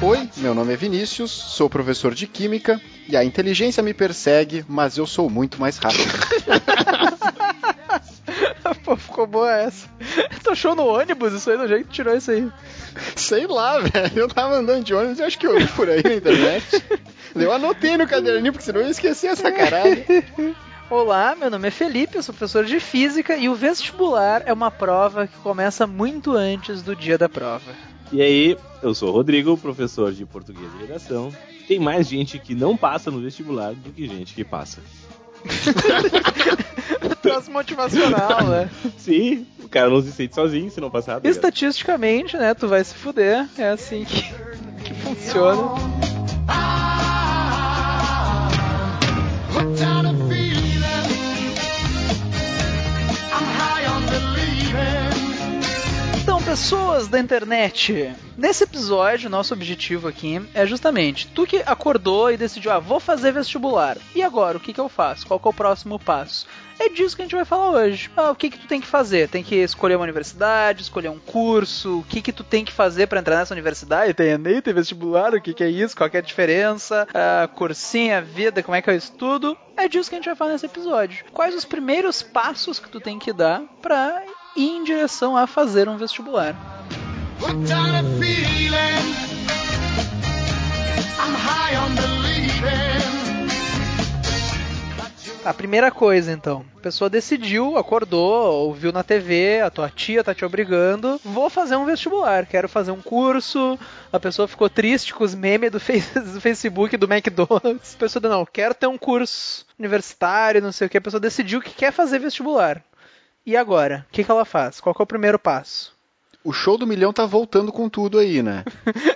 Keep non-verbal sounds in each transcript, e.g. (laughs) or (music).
Oi, meu nome é Vinícius, sou professor de Química e a inteligência me persegue, mas eu sou muito mais rápido. (laughs) Pô, ficou boa essa. Tu achou no ônibus isso aí? No jeito que tirou isso aí? Sei lá, velho. Eu tava andando de ônibus e acho que eu vi por aí na internet. Eu anotei no caderninho, porque senão eu ia esquecer essa caralho. Olá, meu nome é Felipe, eu sou professor de Física e o vestibular é uma prova que começa muito antes do dia da prova. E aí, eu sou o Rodrigo, professor de português e redação. Tem mais gente que não passa no vestibular do que gente que passa. (laughs) Troço motivacional, né? Sim, o cara não se sente sozinho se não passar. tá ligado? Estatisticamente, né, tu vai se fuder, é assim que, que funciona. Pessoas da internet, nesse episódio, nosso objetivo aqui é justamente tu que acordou e decidiu, ah, vou fazer vestibular. E agora, o que, que eu faço? Qual é o próximo passo? É disso que a gente vai falar hoje. Ah, o que, que tu tem que fazer? Tem que escolher uma universidade, escolher um curso, o que, que tu tem que fazer para entrar nessa universidade? Tem Enem, tem vestibular, o que, que é isso? Qual é a diferença? Ah, cursinho, a vida, como é que eu estudo? É disso que a gente vai falar nesse episódio. Quais os primeiros passos que tu tem que dar pra ir em direção a fazer um vestibular? A primeira coisa, então, a pessoa decidiu, acordou, ouviu na TV, a tua tia tá te obrigando, vou fazer um vestibular, quero fazer um curso. A pessoa ficou triste com os memes do, face- do Facebook, do McDonald's. A pessoa não, quero ter um curso universitário, não sei o que. A pessoa decidiu que quer fazer vestibular. E agora? O que, que ela faz? Qual é o primeiro passo? O show do milhão tá voltando com tudo aí, né? (laughs)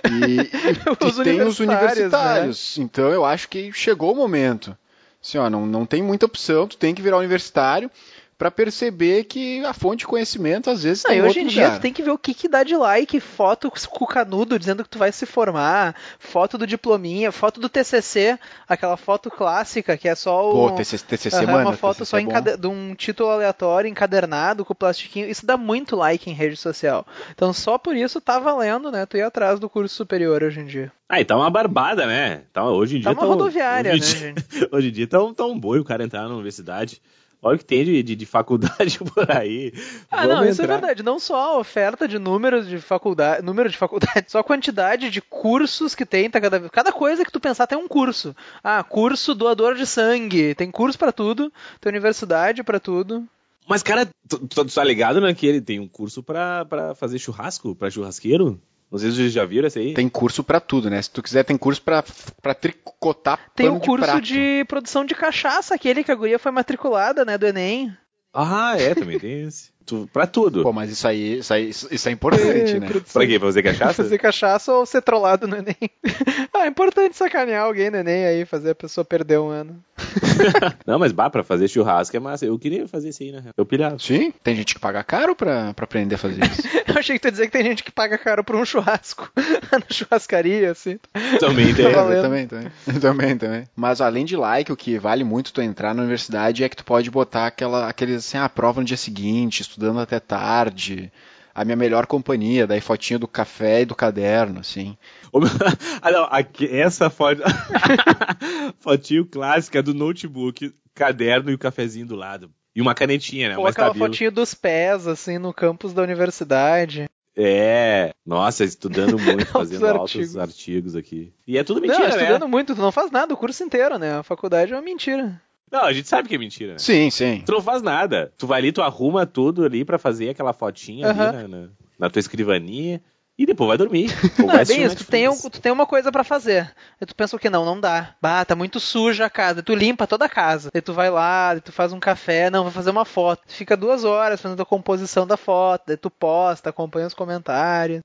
E, Os e tem os universitários, né? Então eu acho que chegou o momento. Assim, ó, não, não tem muita opção, tu tem que virar universitário pra perceber que a fonte de conhecimento às vezes Não, tá e em hoje outro em dia lugar. tu tem que ver o que, que dá de like, foto com o canudo dizendo que tu vai se formar, foto do diplominha, foto do TCC, aquela foto clássica que é só o... Pô, TCC, TCC Aham, mano, uma foto TCC só é encade- de um título aleatório encadernado com plastiquinho. Isso dá muito like em rede social. Então só por isso tá valendo, né? Tu ir atrás do curso superior hoje em dia. Ah, e tá uma barbada, né? Tá, hoje em Tá dia uma tão- rodoviária, hoje né, em dia, (laughs) Hoje em dia tá um, tá um boi o cara entrar na universidade. Olha o que tem de, de, de faculdade (laughs) por aí. Ah, Vamos não, isso é verdade. Não só a oferta de números de faculdade, (laughs) número de faculdade, (laughs) só a quantidade de cursos que tem, tá cada, cada coisa que tu pensar tem um curso. Ah, curso doador de sangue, tem curso pra tudo, tem universidade pra tudo. Mas, cara, tu, tu, tu tá ligado, né? Que ele tem um curso pra, pra fazer churrasco, pra churrasqueiro? Não sei se vocês já viram esse aí. Tem curso pra tudo, né? Se tu quiser, tem curso pra, pra tricotar Tem o curso de, prato. de produção de cachaça, aquele que a guria foi matriculada, né, do Enem. Ah, é, também tem esse. Tu, pra tudo. Pô, mas isso aí, isso aí, isso é importante, É, né? produção- Pra quê? Pra fazer cachaça? (laughs) Fazer cachaça ou ser trollado no Enem. (laughs) ah, é importante sacanear alguém no Enem aí, fazer a pessoa perder um ano. (laughs) Não, mas bah, pra fazer churrasco é massa. Eu queria fazer isso aí, né? Eu pilhava. Sim, tem gente que paga caro pra, pra aprender a fazer isso. Eu achei que tu ia dizer que tem gente que paga caro por um churrasco na churrascaria, assim. Também tem. Tá também, também. Também, também. Mas além de like, o que vale muito tu entrar na universidade é que tu pode botar aquela, aqueles assim, a prova no dia seguinte, estudando até tarde. A minha melhor companhia, daí fotinho do café e do caderno, assim. (laughs) Ah, não, aqui- essa foto. (laughs) Fotinho clássica do notebook, caderno e o cafezinho do lado. E uma canetinha, né? Ou aquela fotinho dos pés, assim, no campus da universidade. É, nossa, estudando (laughs) muito, fazendo Altos altos artigos. artigos aqui. E é tudo não, mentira, estudando né? muito, tu não faz nada o curso inteiro, né? A faculdade é uma mentira. Não, a gente sabe que é mentira. né? Sim, sim. Tu não faz nada. Tu vai ali, tu arruma tudo ali pra fazer aquela fotinha ali na, na, tua escrivaninha e depois vai dormir. Ou (laughs) Não, vai é bem isso, tu tem, um, tu tem uma coisa pra fazer. Aí tu pensa o que? Não, não dá. Bah, tá muito suja a casa. Tu limpa toda a casa. Aí tu vai lá, aí tu faz um café. Não, vou fazer uma foto. Tu fica duas horas fazendo a composição da foto. Daí tu posta, acompanha os comentários.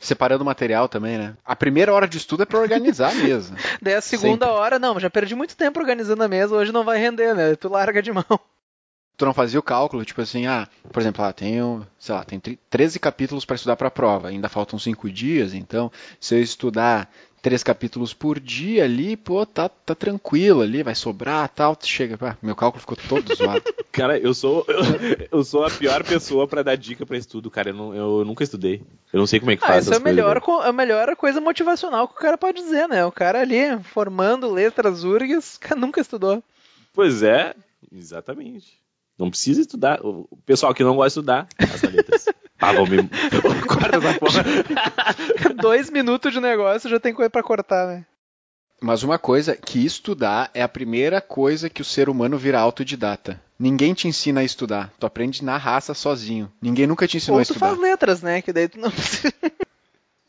Separando o material também, né? A primeira hora de estudo é pra organizar mesmo. (laughs) Daí a segunda Sempre. hora, não, já perdi muito tempo organizando a mesa, hoje não vai render, né? Tu larga de mão. (laughs) Tu não fazia o cálculo, tipo assim, ah, por exemplo, ah, tenho, sei lá, tem tri- 13 capítulos para estudar para a prova, ainda faltam 5 dias, então se eu estudar três capítulos por dia ali, pô, tá, tá tranquilo ali, vai sobrar tal. tu Chega, ah, meu cálculo ficou todo (laughs) zoado. Cara, eu sou eu, (laughs) eu sou a pior pessoa pra dar dica pra estudo, cara. Eu, não- eu nunca estudei. Eu não sei como é que Ah, faz isso é a melhor, co- a melhor coisa motivacional que o cara pode dizer, né? O cara ali formando letras URGS, o cara nunca estudou. Pois é, exatamente. Não precisa estudar. O o pessoal que não gosta de estudar, as letras. (laughs) Ah, vou me. (laughs) Corta essa porra. (laughs) Dois minutos de negócio já tem coisa pra cortar, né? Mas uma coisa, que estudar é a primeira coisa que o ser humano vira autodidata. Ninguém te ensina a estudar, tu aprende na raça sozinho. Ninguém nunca te ensinou Ou a tu estudar. faz letras, né? Que daí tu não precisa.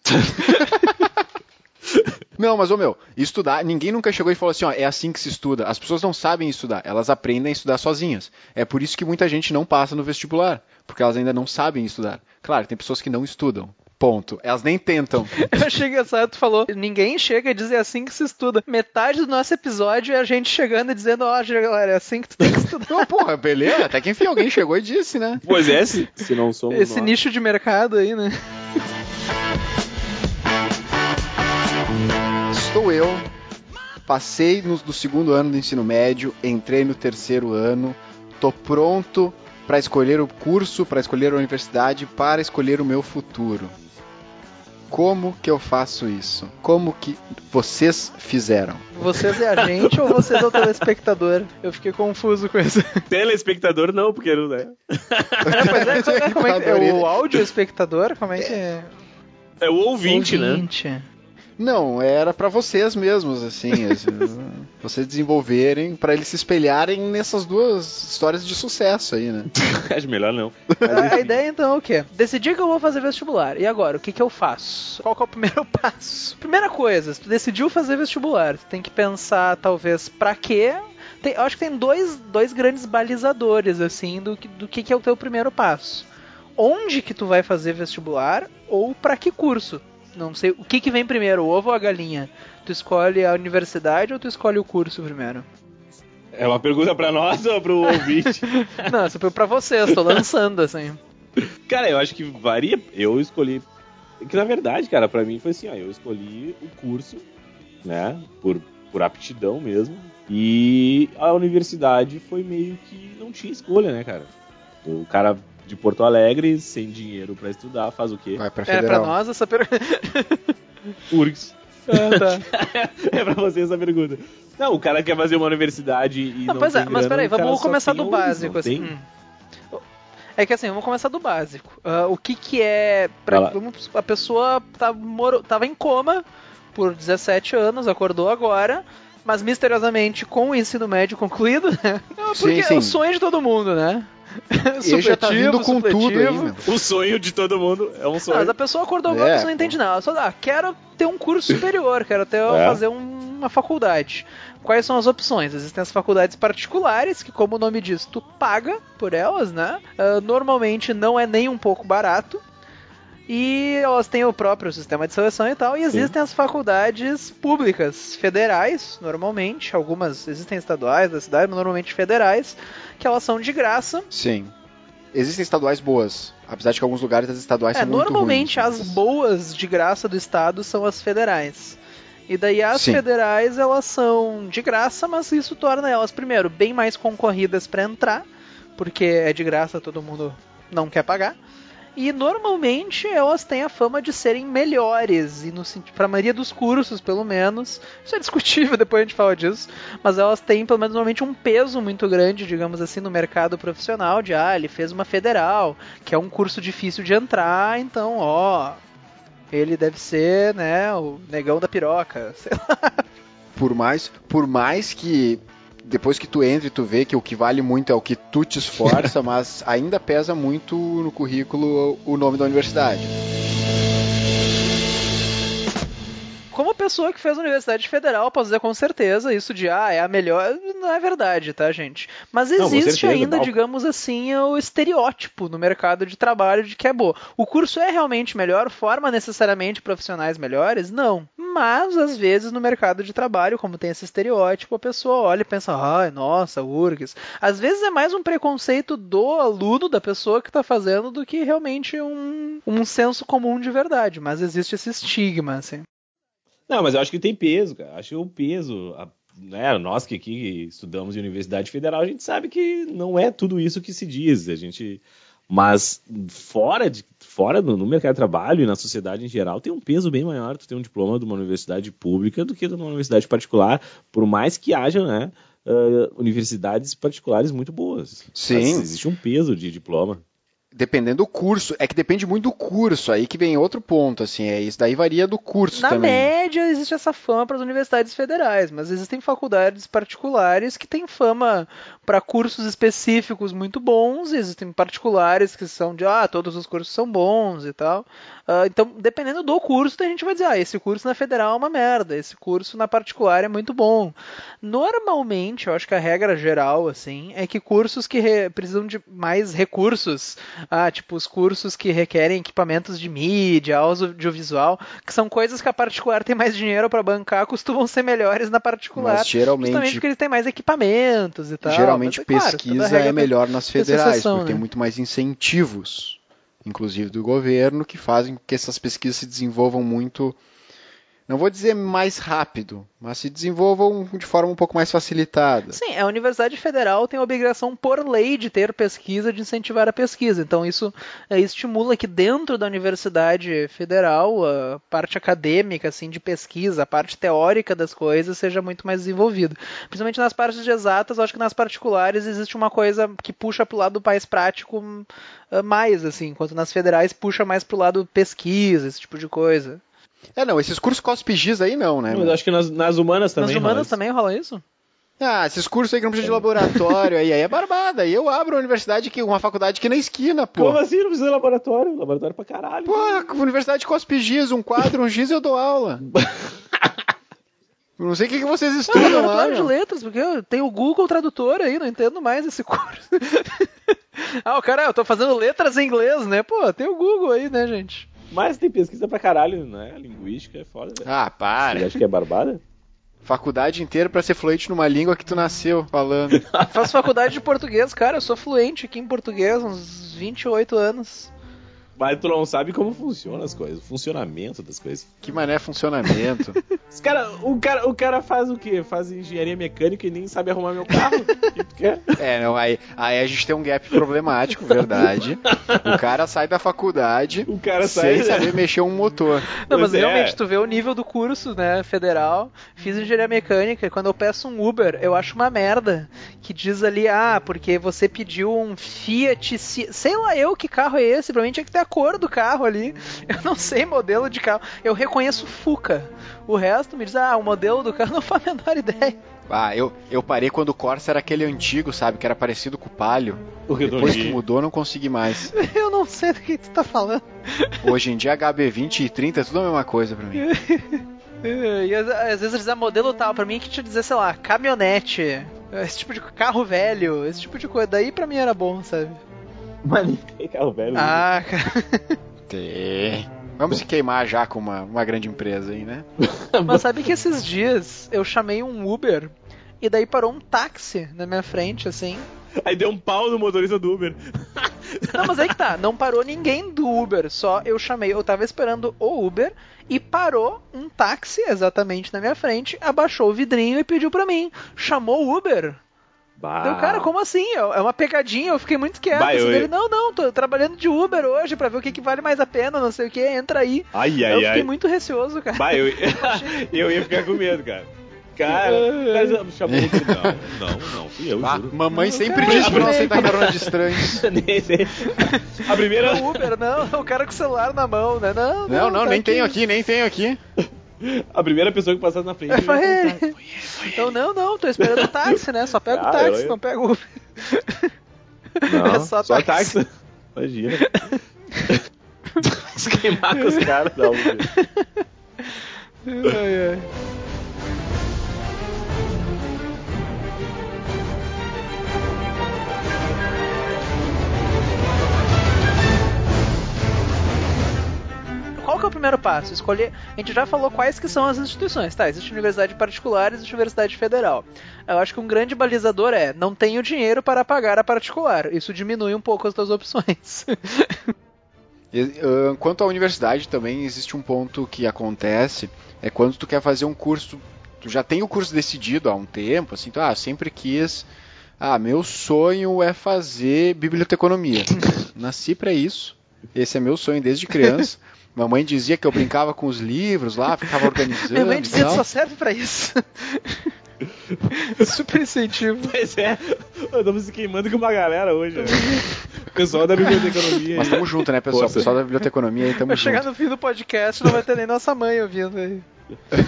(laughs) Não, mas ô meu, estudar, ninguém nunca chegou e falou assim, ó, é assim que se estuda. As pessoas não sabem estudar, elas aprendem a estudar sozinhas. É por isso que muita gente não passa no vestibular, porque elas ainda não sabem estudar. Claro, tem pessoas que não estudam. Ponto. Elas nem tentam. (laughs) Eu achei engraçado, tu falou, ninguém chega a dizer assim que se estuda. Metade do nosso episódio é a gente chegando e dizendo, ó, galera, é assim que tu tem que estudar. Não, porra, beleza, até que enfim alguém chegou e disse, né? Pois é, se, se não somos Esse nós. nicho de mercado aí, né? (laughs) Estou eu, passei no, do segundo ano do ensino médio, entrei no terceiro ano, tô pronto para escolher o curso, para escolher a universidade, para escolher o meu futuro. Como que eu faço isso? Como que vocês fizeram? Vocês é a gente ou vocês é o telespectador? Eu fiquei confuso com isso. Telespectador não, porque não é. É, é, como é, como é, é o áudio espectador? Como é que é? É o ouvinte, né? Não, era para vocês mesmos, assim, (laughs) assim, vocês desenvolverem, para eles se espelharem nessas duas histórias de sucesso aí, né? (laughs) Acho melhor não. A, a ideia então é o quê? Decidi que eu vou fazer vestibular. E agora, o que, que eu faço? Qual que é o primeiro (laughs) passo? Primeira coisa, se tu decidiu fazer vestibular, tu tem que pensar, talvez, pra quê? Tem- eu acho que tem dois, dois grandes balizadores, assim, do, que- do que, que é o teu primeiro passo. Onde que tu vai fazer vestibular ou pra que curso? Não sei, o que, que vem primeiro, o ovo ou a galinha? Tu escolhe a universidade ou tu escolhe o curso primeiro? É uma pergunta pra nós ou pro ouvinte? (laughs) Não, isso foi pra vocês, tô lançando, assim. cara, eu acho que varia. Eu escolhi. Que na verdade, cara, pra mim foi assim, ó, eu escolhi o curso, né? Por, por aptidão mesmo. E a universidade foi meio que não tinha escolha, né, cara? O cara de Porto Alegre, sem dinheiro pra estudar, faz o quê? Vai para É, pra federal. nós essa pergunta. (laughs) URGS. Ah, tá. (laughs) é pra você essa pergunta. Não, o cara quer fazer uma universidade e Não, não, pois tem é, mas grana, peraí, o cara vamos começar do URGS, básico, não assim. Hum. É que assim, vamos começar do básico. Ah, o que que é. Pra, vamos- a pessoa tá, moro, tava em coma por 17 anos, acordou agora, mas misteriosamente com o ensino médio concluído, né? Não, Sim, Porque é sim. o sonho de todo mundo, né? (laughs) E já tá vindo com tudo aí, supletivo. meu. O sonho de todo mundo é um sonho. mas a pessoa acordou agora, É, a pessoa não entende nada. Ela só dá, quero ter um curso superior, quero ter, (laughs) É. fazer um- uma faculdade. Quais são as opções? Existem as faculdades particulares, que como o nome diz, tu paga por elas, né? Ah, normalmente não é nem um pouco barato. E elas têm o próprio sistema de seleção e tal. E existem as faculdades públicas, federais, normalmente. Algumas existem estaduais da cidade, mas normalmente federais, que elas são de graça. Sim. Existem estaduais boas, apesar de que alguns lugares as estaduais É, são muito normalmente ruins, as mas- boas de graça do estado são as federais. E daí as Sim. federais elas são de graça, mas isso torna elas primeiro bem mais concorridas para entrar, porque é de graça, todo mundo não quer pagar. E normalmente elas têm a fama de serem melhores, e no para a maioria dos cursos, pelo menos. Isso é discutível, (laughs) depois a gente fala disso. Mas elas têm, pelo menos, normalmente um peso muito grande, digamos assim, no mercado profissional. De ah, ele fez uma federal, que é um curso difícil de entrar, então, ó. Ele deve ser, né, o negão da piroca. (laughs) sei lá. por mais, por mais que depois que tu entra e tu vê que o que vale muito é o que tu te esforça, (laughs) mas ainda pesa muito no currículo o nome da universidade. Como pessoa que fez a Universidade Federal, posso dizer com certeza isso de ah, é a melhor. Não é verdade, tá, gente? Mas Não, existe certeza, ainda, digamos assim, o estereótipo no mercado de trabalho de que é boa. O curso é realmente melhor, forma necessariamente profissionais melhores? Não. Mas, às vezes, no mercado de trabalho, como tem esse estereótipo, a pessoa olha e pensa, ai, nossa, URGS. Às vezes é mais um preconceito do aluno, da pessoa que está fazendo, do que realmente um, um senso comum de verdade. Mas existe esse estigma, assim. Não, mas eu acho que tem peso, cara. Acho que o peso, a- né, nós que aqui estudamos em Universidade Federal, a gente sabe que não é tudo isso que se diz. A gente, mas fora de fora do, no mercado de trabalho e na sociedade em geral tem um peso bem maior tu ter um diploma de uma universidade pública do que de uma universidade particular, por mais que haja, né, ah, universidades particulares muito boas. Sim. Mas existe um peso de diploma. Dependendo do curso, é que depende muito do curso, aí que vem outro ponto, assim, é isso daí varia do curso Na também. média, existe essa fama para as universidades federais, mas existem faculdades particulares que têm fama para cursos específicos muito bons, e existem particulares que são de, ah, todos os cursos são bons e tal. Ah, então, dependendo do curso, a gente vai dizer, ah, esse curso na federal é uma merda, esse curso na particular é muito bom. Normalmente, eu acho que a regra geral, assim, é que cursos que re- precisam de mais recursos, ah, tipo os cursos que requerem equipamentos de mídia, audiovisual, que são coisas que a particular tem mais dinheiro para bancar, costumam ser melhores na particular. Mas geralmente- Justamente porque eles têm mais equipamentos e tal. Geralmente Mas, é claro, pesquisa regra é tem- melhor nas tem federais, porque tem né? muito mais incentivos, inclusive do governo, que fazem com que essas pesquisas se desenvolvam muito, não vou dizer mais rápido, mas se desenvolvam de forma um pouco mais facilitada. Sim, a Universidade Federal tem a obrigação por lei de ter pesquisa, de incentivar a pesquisa. Então isso eh, estimula que dentro da Universidade Federal a parte acadêmica, assim, de pesquisa, a parte teórica das coisas seja muito mais desenvolvida. Principalmente nas partes exatas, acho que nas particulares existe uma coisa que puxa pro lado mais prático hum, eh, mais, assim, enquanto nas federais puxa mais pro lado pesquisa, esse tipo de coisa. É, não, esses cursos COSPGIS aí não, né? Mas eu acho que nas, nas humanas também. nas humanas rola isso. também rola isso? Ah, esses cursos aí que não precisa de laboratório, aí, aí é barbada. Aí eu abro uma universidade, que, uma faculdade aqui na esquina, pô. Como assim? Não precisa de laboratório? Laboratório pra caralho. Pô, universidade COSPGIS, um quadro, um giz eu dou aula. (laughs) Não sei o que, que vocês Não, estudam lá. laboratório de letras, porque eu tenho o Google Tradutor aí, não entendo mais esse curso. (laughs) ah, o cara, eu tô fazendo letras em inglês, né? Pô, tem o Google aí, né, gente? Mas tem pesquisa pra caralho, né? Linguística é foda, velho. Ah, Você para. acha que é barbada? Faculdade inteira pra ser fluente numa língua que tu nasceu falando. (laughs) Faço faculdade de português, cara, eu sou fluente aqui em português, uns 28 anos. Mas tu não sabe como funcionam as coisas, o funcionamento das coisas. Que mané funcionamento. (laughs) Os cara, o, cara, o cara faz o quê? Faz engenharia mecânica e nem sabe arrumar meu carro? (laughs) O que tu quer? É, não, aí, aí a gente tem um gap problemático, verdade. O cara sai da faculdade O cara sai. sem saber mexer um motor. Não, mas é. realmente, tu vê o nível do curso, né, federal. Fiz engenharia mecânica e quando eu peço um Uber, eu acho uma merda. Que diz ali, ah, porque você pediu um Fiat, sei lá eu que carro é esse, pra mim tinha que ter a cor do carro ali. Eu não sei modelo de carro. Eu reconheço Fuca. O resto me diz, ah, o modelo do carro (laughs) não faço a menor ideia. Ah, eu, eu parei quando o Corsa era aquele antigo, sabe? Que era parecido com o Palio. O Depois que mudou, não consegui mais. (laughs) Eu não sei do que tu tá falando. Hoje em dia, HB20 e 30 é tudo a mesma coisa pra mim. (laughs) E às, às vezes diz ah, modelo tal, pra mim que te dizer, sei lá, caminhonete, esse tipo de carro velho, esse tipo de coisa. Daí pra mim era bom, sabe? Mas nem tem carro velho. Ah, cara. Tem. Vamos se queimar já com uma, uma grande empresa aí, né? (laughs) Mas sabe que esses dias eu chamei um Uber e daí parou um táxi na minha frente, assim. Aí deu um pau no motorista do Uber. (laughs) Não, mas aí que tá, não parou ninguém do Uber, só eu chamei, eu tava esperando o Uber e parou um táxi exatamente na minha frente, abaixou o vidrinho e pediu pra mim. Chamou o Uber? Bah. Deu, cara, como assim? É é uma pegadinha, eu fiquei muito quieto. Bah, assim, eu- Ele, não, não, tô trabalhando de Uber hoje pra ver o que, que vale mais a pena, não sei o que, entra aí. Ai, eu ai, fiquei ai. muito receoso, cara. Bah, eu, (laughs) (laughs) eu ia ficar com medo, cara. Cara, cara chamou o Uber. Não, não, não, fui eu, Ah, juro. mamãe Não, sempre cara, diz pra não eu aceitar carona de estranhos. (laughs) A primeira. O Uber, não, o cara com o celular na mão, né? Não, não, Não, não, tá nem tenho aqui, nem tenho aqui. A primeira pessoa que passasse na frente. eu ia Foi ele. Então, não, não, tô esperando o táxi, né? Só pega o Ah, táxi, eu- não pega o Uber. Não, (laughs) É só só, táxi. táxi. Imagina. (laughs) Se queimar com os caras da Uber. Ai, ai. Qual que é o primeiro passo? Escolher. A gente já falou quais que são as instituições, tá? Existe universidade particular, existe universidade federal. Eu acho que um grande balizador é não tenho dinheiro para pagar a particular. Isso diminui um pouco as tuas opções. (laughs) Ah, Quanto à universidade também existe um ponto que acontece, é quando tu quer fazer um curso, tu já tem o curso decidido há um tempo, assim, tu, ah, sempre quis, ah, meu sonho é fazer biblioteconomia. (laughs) Nasci pra isso. Esse é meu sonho desde criança. (laughs) Mamãe dizia que eu brincava com os livros lá, ficava organizando. Minha mãe dizia que só serve pra isso. (laughs) Super incentivo. Pois é, estamos se queimando com uma galera hoje. né? O pessoal da biblioteconomia. Mas aí. tamo junto, né, pessoal? Força. Pessoal da biblioteconomia aí, tamo Vai junto. chegar no fim do podcast não vai ter nem nossa mãe ouvindo aí. (laughs)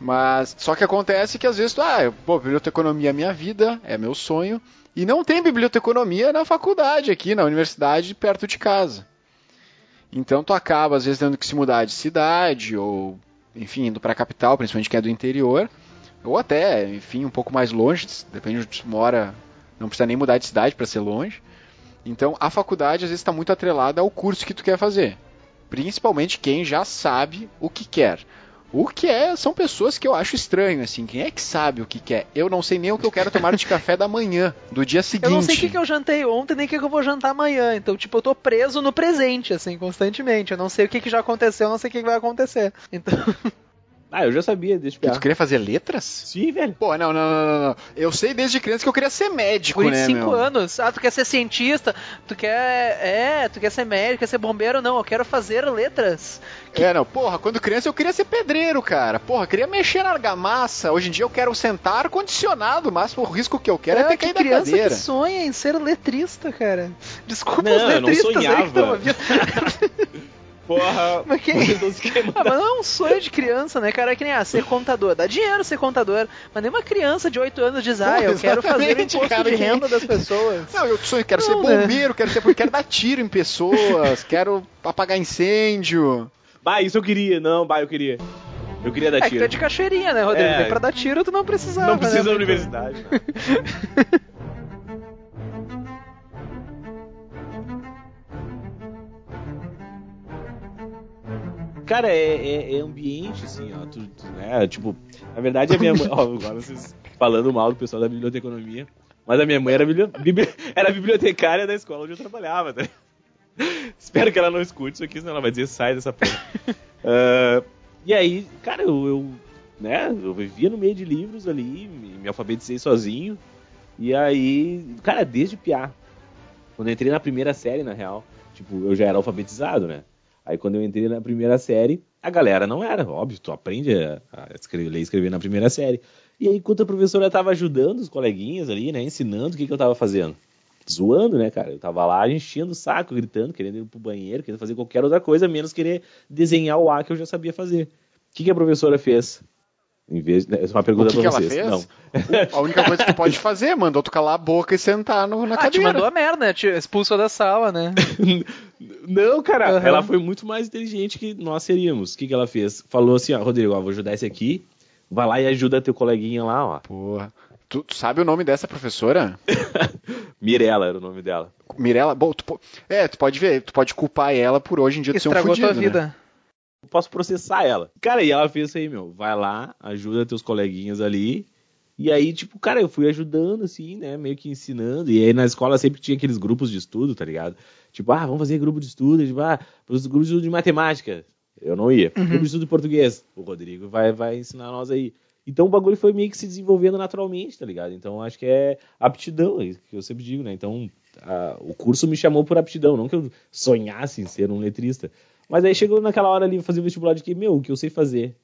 Mas só que acontece que às vezes, tu, ah, pô, biblioteconomia é minha vida, é meu sonho, e não tem biblioteconomia na faculdade aqui, na universidade, perto de casa. Então tu acaba às vezes tendo que se mudar de cidade, ou enfim, indo pra capital, principalmente quem é do interior, ou até, enfim, um pouco mais longe, depende de onde tu mora, não precisa nem mudar de cidade para ser longe. Então a faculdade às vezes está muito atrelada ao curso que tu quer fazer. Principalmente quem já sabe o que quer. O que é, são pessoas que eu acho estranho, assim. Quem é que sabe o que quer? Eu não sei nem o que eu quero tomar de café da manhã, do dia seguinte. Eu não sei o que, que eu jantei ontem, nem o que, que eu vou jantar amanhã. Então, tipo, eu tô preso no presente, assim, constantemente. Eu não sei o que, que já aconteceu, eu não sei o que, que vai acontecer. Então, (laughs) Ah, eu já sabia desde Que tu queria fazer letras? Sim, velho. Pô, não, não, não, não. Eu sei desde criança que eu queria ser médico, por né, cinco meu? anos. Ah, tu quer ser cientista, tu quer. É, tu quer ser médico, quer ser bombeiro, não. Eu quero fazer letras. É, não, porra, quando criança eu queria ser pedreiro, cara. Porra, queria mexer na argamassa. Hoje em dia eu quero sentar ar-condicionado, o máximo risco que eu quero é, ter que caído da criança cadeira. que sonha em ser letrista, cara. Desculpa Não, os eu não letristas aí que sonhava. estão. (laughs) Porra. (laughs) Mas queimando. Ah, mas não é um sonho de criança, né, cara? É que nem, ah, ser contador. Dá dinheiro ser contador. Mas nenhuma criança de 8 anos diz, ah, eu quero fazer o imposto cara, de que- renda das pessoas. Não, eu sonho, quero Não, ser né? bombeiro, quero ser quero dar tiro em pessoas, (laughs) quero apagar incêndio. Bah, isso eu queria. Não, bah, eu queria. Eu queria dar É que tu tiro. é de cachoeirinha, né, Rodrigo? É. Pra dar tiro tu não precisava. Não precisa né? da universidade. (laughs) Cara, é, é- é ambiente, assim, ó. Tu, tu, né? Tipo, na verdade a minha mãe. (laughs) Ó, agora vocês falando mal do pessoal da biblioteconomia. Mas a minha mãe era, bibli- (laughs) era bibliotecária da escola onde eu trabalhava, tá? (laughs) Espero que ela não escute isso aqui, senão ela vai dizer sai dessa porra. Ah, e aí, cara, eu, eu, né, eu vivia no meio de livros ali, me, me alfabetizei sozinho. E aí, cara, desde piá. Quando eu entrei na primeira série, na real, tipo, eu já era alfabetizado, né? Aí quando eu entrei na primeira série, a galera não era, óbvio, tu aprende a, a escrever, ler e escrever na primeira série. E aí, enquanto a professora tava ajudando os coleguinhas ali, né, ensinando o que, que eu tava fazendo. Zoando, né, cara? Eu tava lá enchendo o saco, gritando, querendo ir pro banheiro, querendo fazer qualquer outra coisa, menos querer desenhar o A que eu já sabia fazer. O que, que a professora fez? Em vez, né, essa é uma pergunta O que, que pra ela vocês. fez? Não. A única coisa que tu pode fazer é mandou tu calar a boca e sentar no, na Ah, te cadeira. mandou a merda, né? Te expulsou da sala, né? (laughs) Não, cara, Aham. ela foi muito mais inteligente que nós seríamos. O que, que ela fez? Falou assim, ó, Rodrigo, ó, vou ajudar esse aqui. Vai lá e ajuda teu coleguinha lá, ó. Porra. Tu, tu sabe o nome dessa professora? (laughs) Mirella era o nome dela. Mirella? Bom, tu, é, tu pode ver, tu pode culpar ela por hoje em dia tu ser um Estragou fudido, tua né? vida. Eu posso processar ela. Cara, e ela fez isso aí, meu. Vai lá, ajuda teus coleguinhas ali. E aí, tipo, cara, eu fui ajudando, assim, né? Meio que ensinando. E aí na escola sempre tinha aqueles grupos de estudo, tá ligado? Tipo, ah, vamos fazer grupo de estudo. Tipo, ah, os grupos de estudo de matemática. Eu não ia. Grupo de estudo de português. O Rodrigo vai, vai ensinar nós aí. Então o bagulho foi meio que se desenvolvendo naturalmente, tá ligado? Então acho que é aptidão, é isso que eu sempre digo, né? Então a- o curso me chamou por aptidão, não que eu sonhasse em ser um letrista. Mas aí chegou naquela hora ali, fazer o vestibular de que, meu, o que eu sei fazer?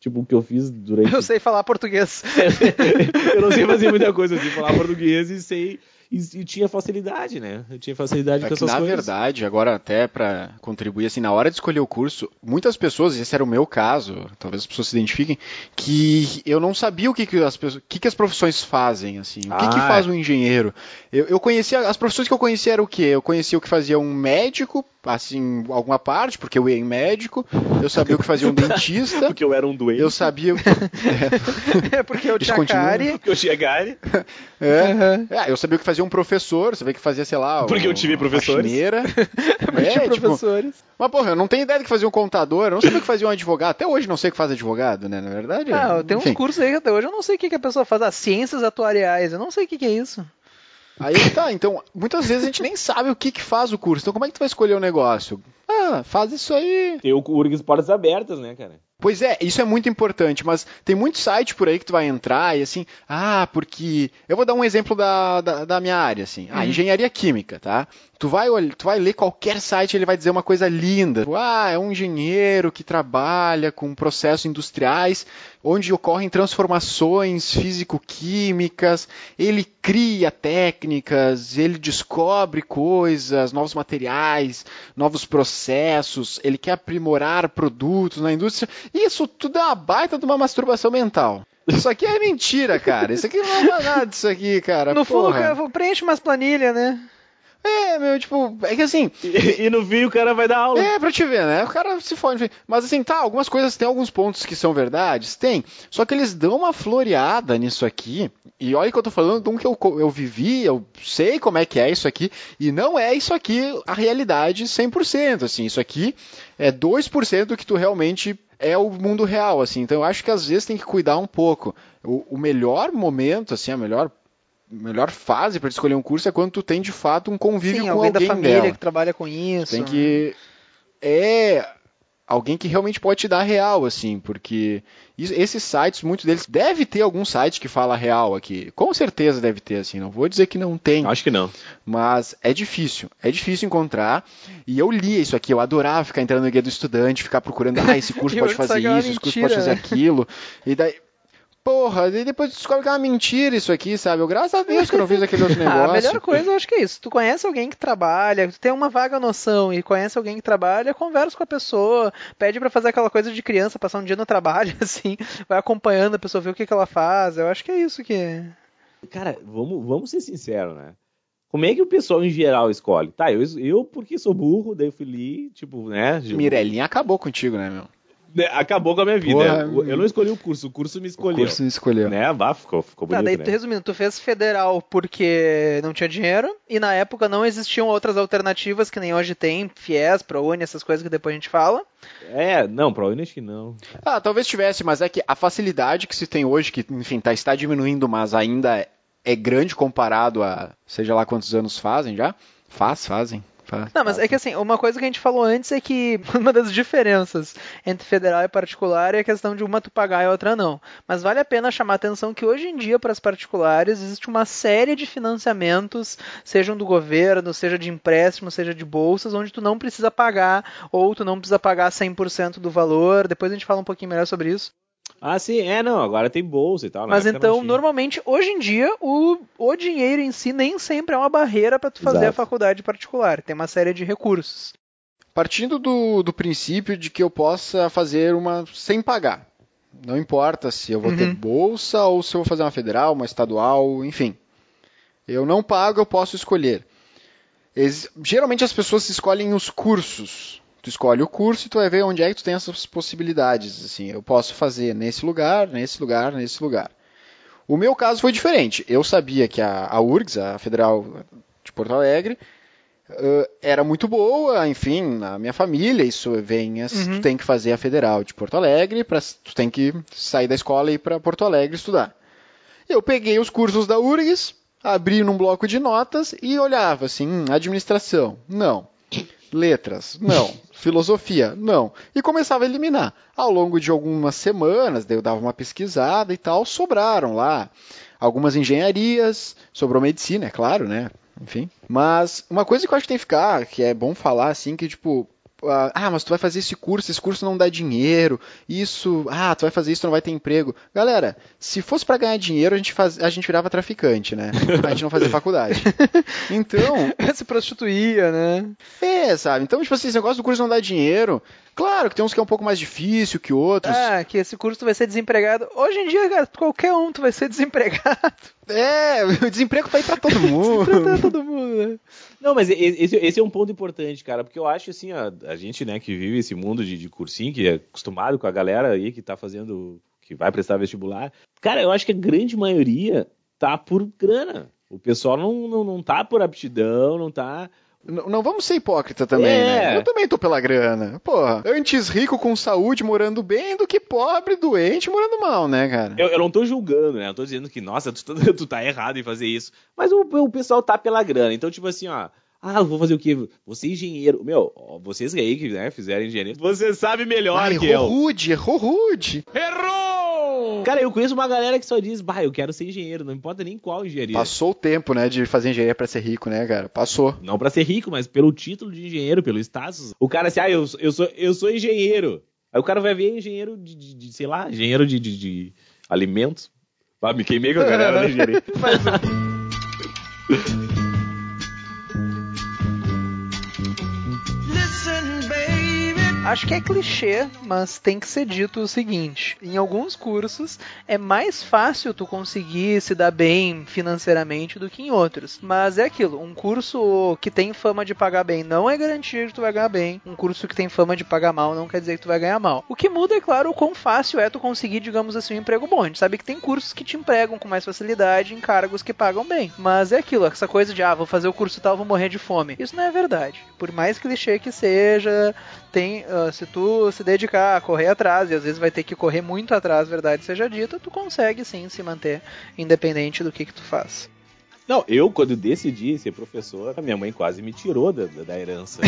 Tipo, o que eu fiz durante. (laughs) Eu sei falar português. (laughs) eu não sei fazer muita coisa, eu sei falar português e sei. E, e tinha facilidade, né? Eu tinha facilidade É com que, essas na coisas. verdade, agora até pra contribuir, assim, na hora de escolher o curso, muitas pessoas, esse era o meu caso, talvez as pessoas se identifiquem, que eu não sabia o que, que, as, pessoas, que, que as profissões fazem, assim, o que, que Ah, faz é. um engenheiro. Eu, eu conhecia, as profissões que eu conhecia era o quê? Eu conhecia o que fazia um médico, assim, alguma parte, porque eu ia em médico, eu sabia o que fazia um (laughs) dentista, Porque eu era um doente, eu sabia o que... É porque eu tinha cárie. porque eu tinha gare. É, Aham. é, eu sabia o que fazia um professor, sabia o que fazia, sei lá, Porque o- eu tive professores. faxineira. (laughs) Tinha É, tipo, professores. Mas, porra, eu não tenho ideia do que fazia um contador, eu não sabia o que fazia um advogado. Até hoje não sei o que faz advogado, né? Na verdade. Ah, tem uns cursos aí que até hoje eu não sei o que, que a pessoa faz. As ciências atuariais, eu não sei o que, que é isso. Aí tá, então, muitas vezes a gente nem sabe o que, que faz o curso. Então, como é que tu vai escolher o negócio? Ah, faz isso aí. Tem o URGS Portas Abertas, né, cara? Pois é, isso é muito importante, mas tem muito site por aí que tu vai entrar e assim, ah, porque. Eu vou dar um exemplo da, da, da minha área, assim. Ah, engenharia química, tá? Tu vai, tu vai ler qualquer site, ele vai dizer uma coisa linda. Ah, é um engenheiro que trabalha com processos industriais, onde ocorrem transformações físico-químicas, ele cria técnicas, ele descobre coisas, novos materiais, novos processos, ele quer aprimorar produtos na indústria. Isso tudo é uma baita de uma masturbação mental. Isso aqui é mentira, cara. Isso aqui não é nada disso aqui, cara. No fundo, Porra. cara, preenche umas planilhas, né? É, meu, tipo, é que assim, E, e no fim o cara vai dar aula. é pra te ver, né? O cara se fode. Mas assim, tá, algumas coisas, tem alguns pontos que são verdades? Tem. Só que eles dão uma floreada nisso aqui. E olha que eu tô falando de um que eu, eu vivi, eu sei como é que é isso aqui. E não é isso aqui a realidade 100%. Assim, isso aqui é 2% do que tu realmente é o mundo real, assim. Então eu acho que às vezes tem que cuidar um pouco. O, o melhor momento, assim, a melhor melhor fase para escolher um curso é quando tu tem de fato um convívio Sim, com alguém da alguém família dela. que trabalha com isso. Tem que. É. Alguém que realmente pode te dar real, assim, porque esses sites, muitos deles, deve ter algum site que fala real aqui. Com certeza deve ter, assim, não vou dizer que não tem, Acho que não. mas é difícil. É difícil encontrar. E eu lia isso aqui, eu adorava ficar entrando no guia do estudante, ficar procurando, ah, esse curso (laughs) pode fazer isso, esse curso pode fazer aquilo. E daí. Porra, e depois tu descobre que é uma mentira isso aqui, sabe? Eu, graças a Deus que eu não fiz aquele outro (laughs) Ah, negócio. a melhor coisa eu acho que é isso. Tu conhece alguém que trabalha, tu tem uma vaga noção e conhece alguém que trabalha, conversa com a pessoa, pede pra fazer aquela coisa de criança, passar um dia no trabalho, (laughs) assim, vai acompanhando a pessoa, ver o que, que ela faz. Eu acho que é isso que. Cara, vamos, vamos ser sinceros, né? Como é que o pessoal em geral escolhe? Tá, eu, eu porque sou burro, daí eu fui ali, tipo, né? Mirelinha acabou contigo, né, meu? Né, Acabou com a minha vida. Porra, eu, eu não escolhi o curso, o curso me O escolheu. curso me escolheu. Né? Vá, ficou, ficou Tá, bonito, daí, né? resumindo, tu fez federal porque não tinha dinheiro e na época não existiam outras alternativas que nem hoje tem, FIES, ProUni, essas coisas que depois a gente fala. É, não, pra acho que não. Ah, talvez tivesse, mas é que a facilidade que se tem hoje, que, enfim, tá, está diminuindo, mas ainda é grande comparado a seja lá quantos anos fazem já. Faz, fazem. Faz, Não, mas é que assim, uma coisa que a gente falou antes é que (laughs) uma das diferenças entre federal e particular é a questão de uma tu pagar e a outra não. Mas vale a pena chamar a atenção que hoje em dia, para as particulares, existe uma série de financiamentos, sejam do governo, seja de empréstimo, seja de bolsas, onde tu não precisa pagar, ou tu não precisa pagar 100% do valor. Depois a gente fala um pouquinho melhor sobre isso. Ah, sim, é, não, agora tem bolsa e tal. na Mas então, normalmente, hoje em dia, o, o dinheiro em si nem sempre é uma barreira para tu fazer Exato. a faculdade particular. Tem uma série de recursos. Partindo do, do princípio de que eu possa fazer uma sem pagar. Não importa se eu vou Uhum. ter bolsa ou se eu vou fazer uma federal, uma estadual, enfim. Eu não pago, eu posso escolher. Ex- geralmente as pessoas escolhem os cursos. Tu escolhe o curso e tu vai ver onde é que tu tem essas possibilidades. Assim, eu posso fazer nesse lugar, nesse lugar, nesse lugar. O meu caso foi diferente. Eu sabia que a, a URGS, a Federal de Porto Alegre, eh, era muito boa, enfim, na minha família, isso vem, as- Uhum. tu tem que fazer a Federal de Porto Alegre, pra, tu tem que sair da escola e ir para Porto Alegre estudar. Eu peguei os cursos da URGS, abri num bloco de notas e olhava assim, hum, administração, não. Letras, não. (laughs) Filosofia, não. E começava a eliminar. Ao longo de algumas semanas, eu dava uma pesquisada e tal, sobraram lá algumas engenharias, sobrou medicina, é claro, né? Enfim. Mas uma coisa que eu acho que tem que ficar, que é bom falar, assim, que tipo. Ah, mas tu vai fazer esse curso, esse curso não dá dinheiro, isso, ah, tu vai fazer isso, tu não vai ter emprego. Galera, se fosse pra ganhar dinheiro, a gente, faz, a gente virava traficante, né? A gente não fazia faculdade. (laughs) Então, (laughs) Se prostituía, né? é, sabe? Então, tipo assim, esse negócio do curso não dá dinheiro. Claro que tem uns que é um pouco mais difícil que outros. Ah, que esse curso tu vai ser desempregado. Hoje em dia, cara, qualquer um tu vai ser (laughs) desempregado. É, o desemprego tá aí pra todo mundo. pra todo mundo, né? Não, mas esse, esse é um ponto importante, cara, porque eu acho assim, a, a gente, né, que vive esse mundo de, de cursinho, que é acostumado com a galera aí que tá fazendo, que vai prestar vestibular, cara, eu acho que a grande maioria tá por grana. O pessoal não, não, não tá por aptidão, não tá. N- não vamos ser hipócrita também, É. né? Eu também tô pela grana. Porra, antes rico com saúde morando bem do que pobre, doente morando mal, né, cara? Eu, eu não tô julgando, né? Eu tô dizendo que, nossa, tu, tá- (laughs) tu tá errado em fazer isso. Mas o, o pessoal tá pela grana. Então, tipo assim, ó. Ah, eu vou fazer o quê? Você é engenheiro. Meu, vocês aí que né, fizeram engenharia. Você sabe melhor Ah, que errou eu. rude, errou rude. Errou! Cara, eu conheço uma galera que só diz, bah, eu quero ser engenheiro, não importa nem qual engenharia. Passou o tempo, né, de fazer engenharia pra ser rico, né, cara? Passou. Não pra ser rico, mas pelo título de engenheiro, pelo status. O cara assim, ah, eu, eu, sou, eu sou engenheiro. Aí o cara vai ver engenheiro de, de- de, sei lá, engenheiro de, de, de alimentos. Ah, me queimei com a galera da engenharia. (laughs) (laughs) Listen, baby. Acho que é clichê, mas tem que ser dito o seguinte: em alguns cursos é mais fácil tu conseguir se dar bem financeiramente do que em outros. Mas é aquilo, um curso que tem fama de pagar bem não é garantia que tu vai ganhar bem. Um curso que tem fama de pagar mal não quer dizer que tu vai ganhar mal. O que muda, é claro, o quão fácil é tu conseguir, digamos assim, um emprego bom. A gente sabe que tem cursos que te empregam com mais facilidade em cargos que pagam bem. Mas é aquilo, essa coisa de, ah, vou fazer o curso tal, vou morrer de fome. Isso não é verdade. Por mais clichê que seja, tem, ah, se tu se dedicar a correr atrás, e às vezes vai ter que correr muito atrás, verdade seja dita, tu consegue sim se manter independente do que que tu faz. Não, eu, quando decidi ser professor, a minha mãe quase me tirou da, da, herança.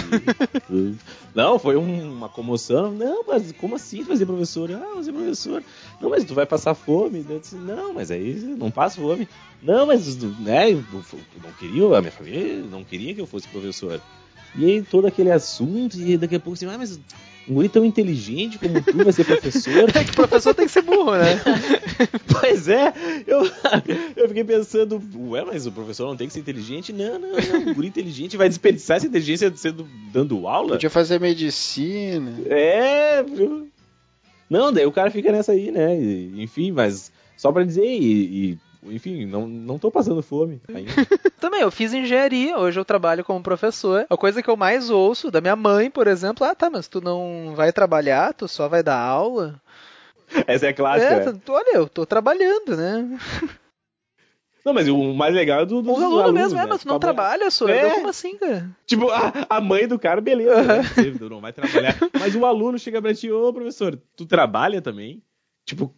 E- (laughs) não, foi um- uma comoção. Não, mas como assim ser professor? Ah, ser professor. Não, mas tu vai passar fome. Eu disse, não, mas aí eu não passo fome. Não, mas né, não queria, a minha família não queria que eu fosse professor. E aí todo aquele assunto, e daqui a pouco assim, ah, mas um guri tão inteligente como tu vai ser professor? (laughs) É que professor tem que ser burro, né? (laughs) Pois é, eu, eu fiquei pensando, ué, mas o professor não tem que ser inteligente? Não, não, não, o guri inteligente vai desperdiçar essa inteligência sendo, dando aula? Podia fazer medicina. É, viu? Não, daí o cara fica nessa aí, né? E, enfim, mas só pra dizer, e, e, enfim, não, não tô passando fome ainda. (laughs) Também, eu fiz engenharia, hoje eu trabalho como professor. A coisa que eu mais ouço da minha mãe, por exemplo, ah, tá, mas tu não vai trabalhar, tu só vai dar aula. Essa é a clássica. é, né? olha, eu tô trabalhando, né? Não, mas o mais legal é do, dos Os alunos alunos, mesmo, é, né? mas tu não trabalha, só. É. Como assim, cara? Tipo, a, a mãe do cara, beleza, né? Você não vai trabalhar. Mas o aluno chega pra ti, ô professor, tu trabalha também? Tipo,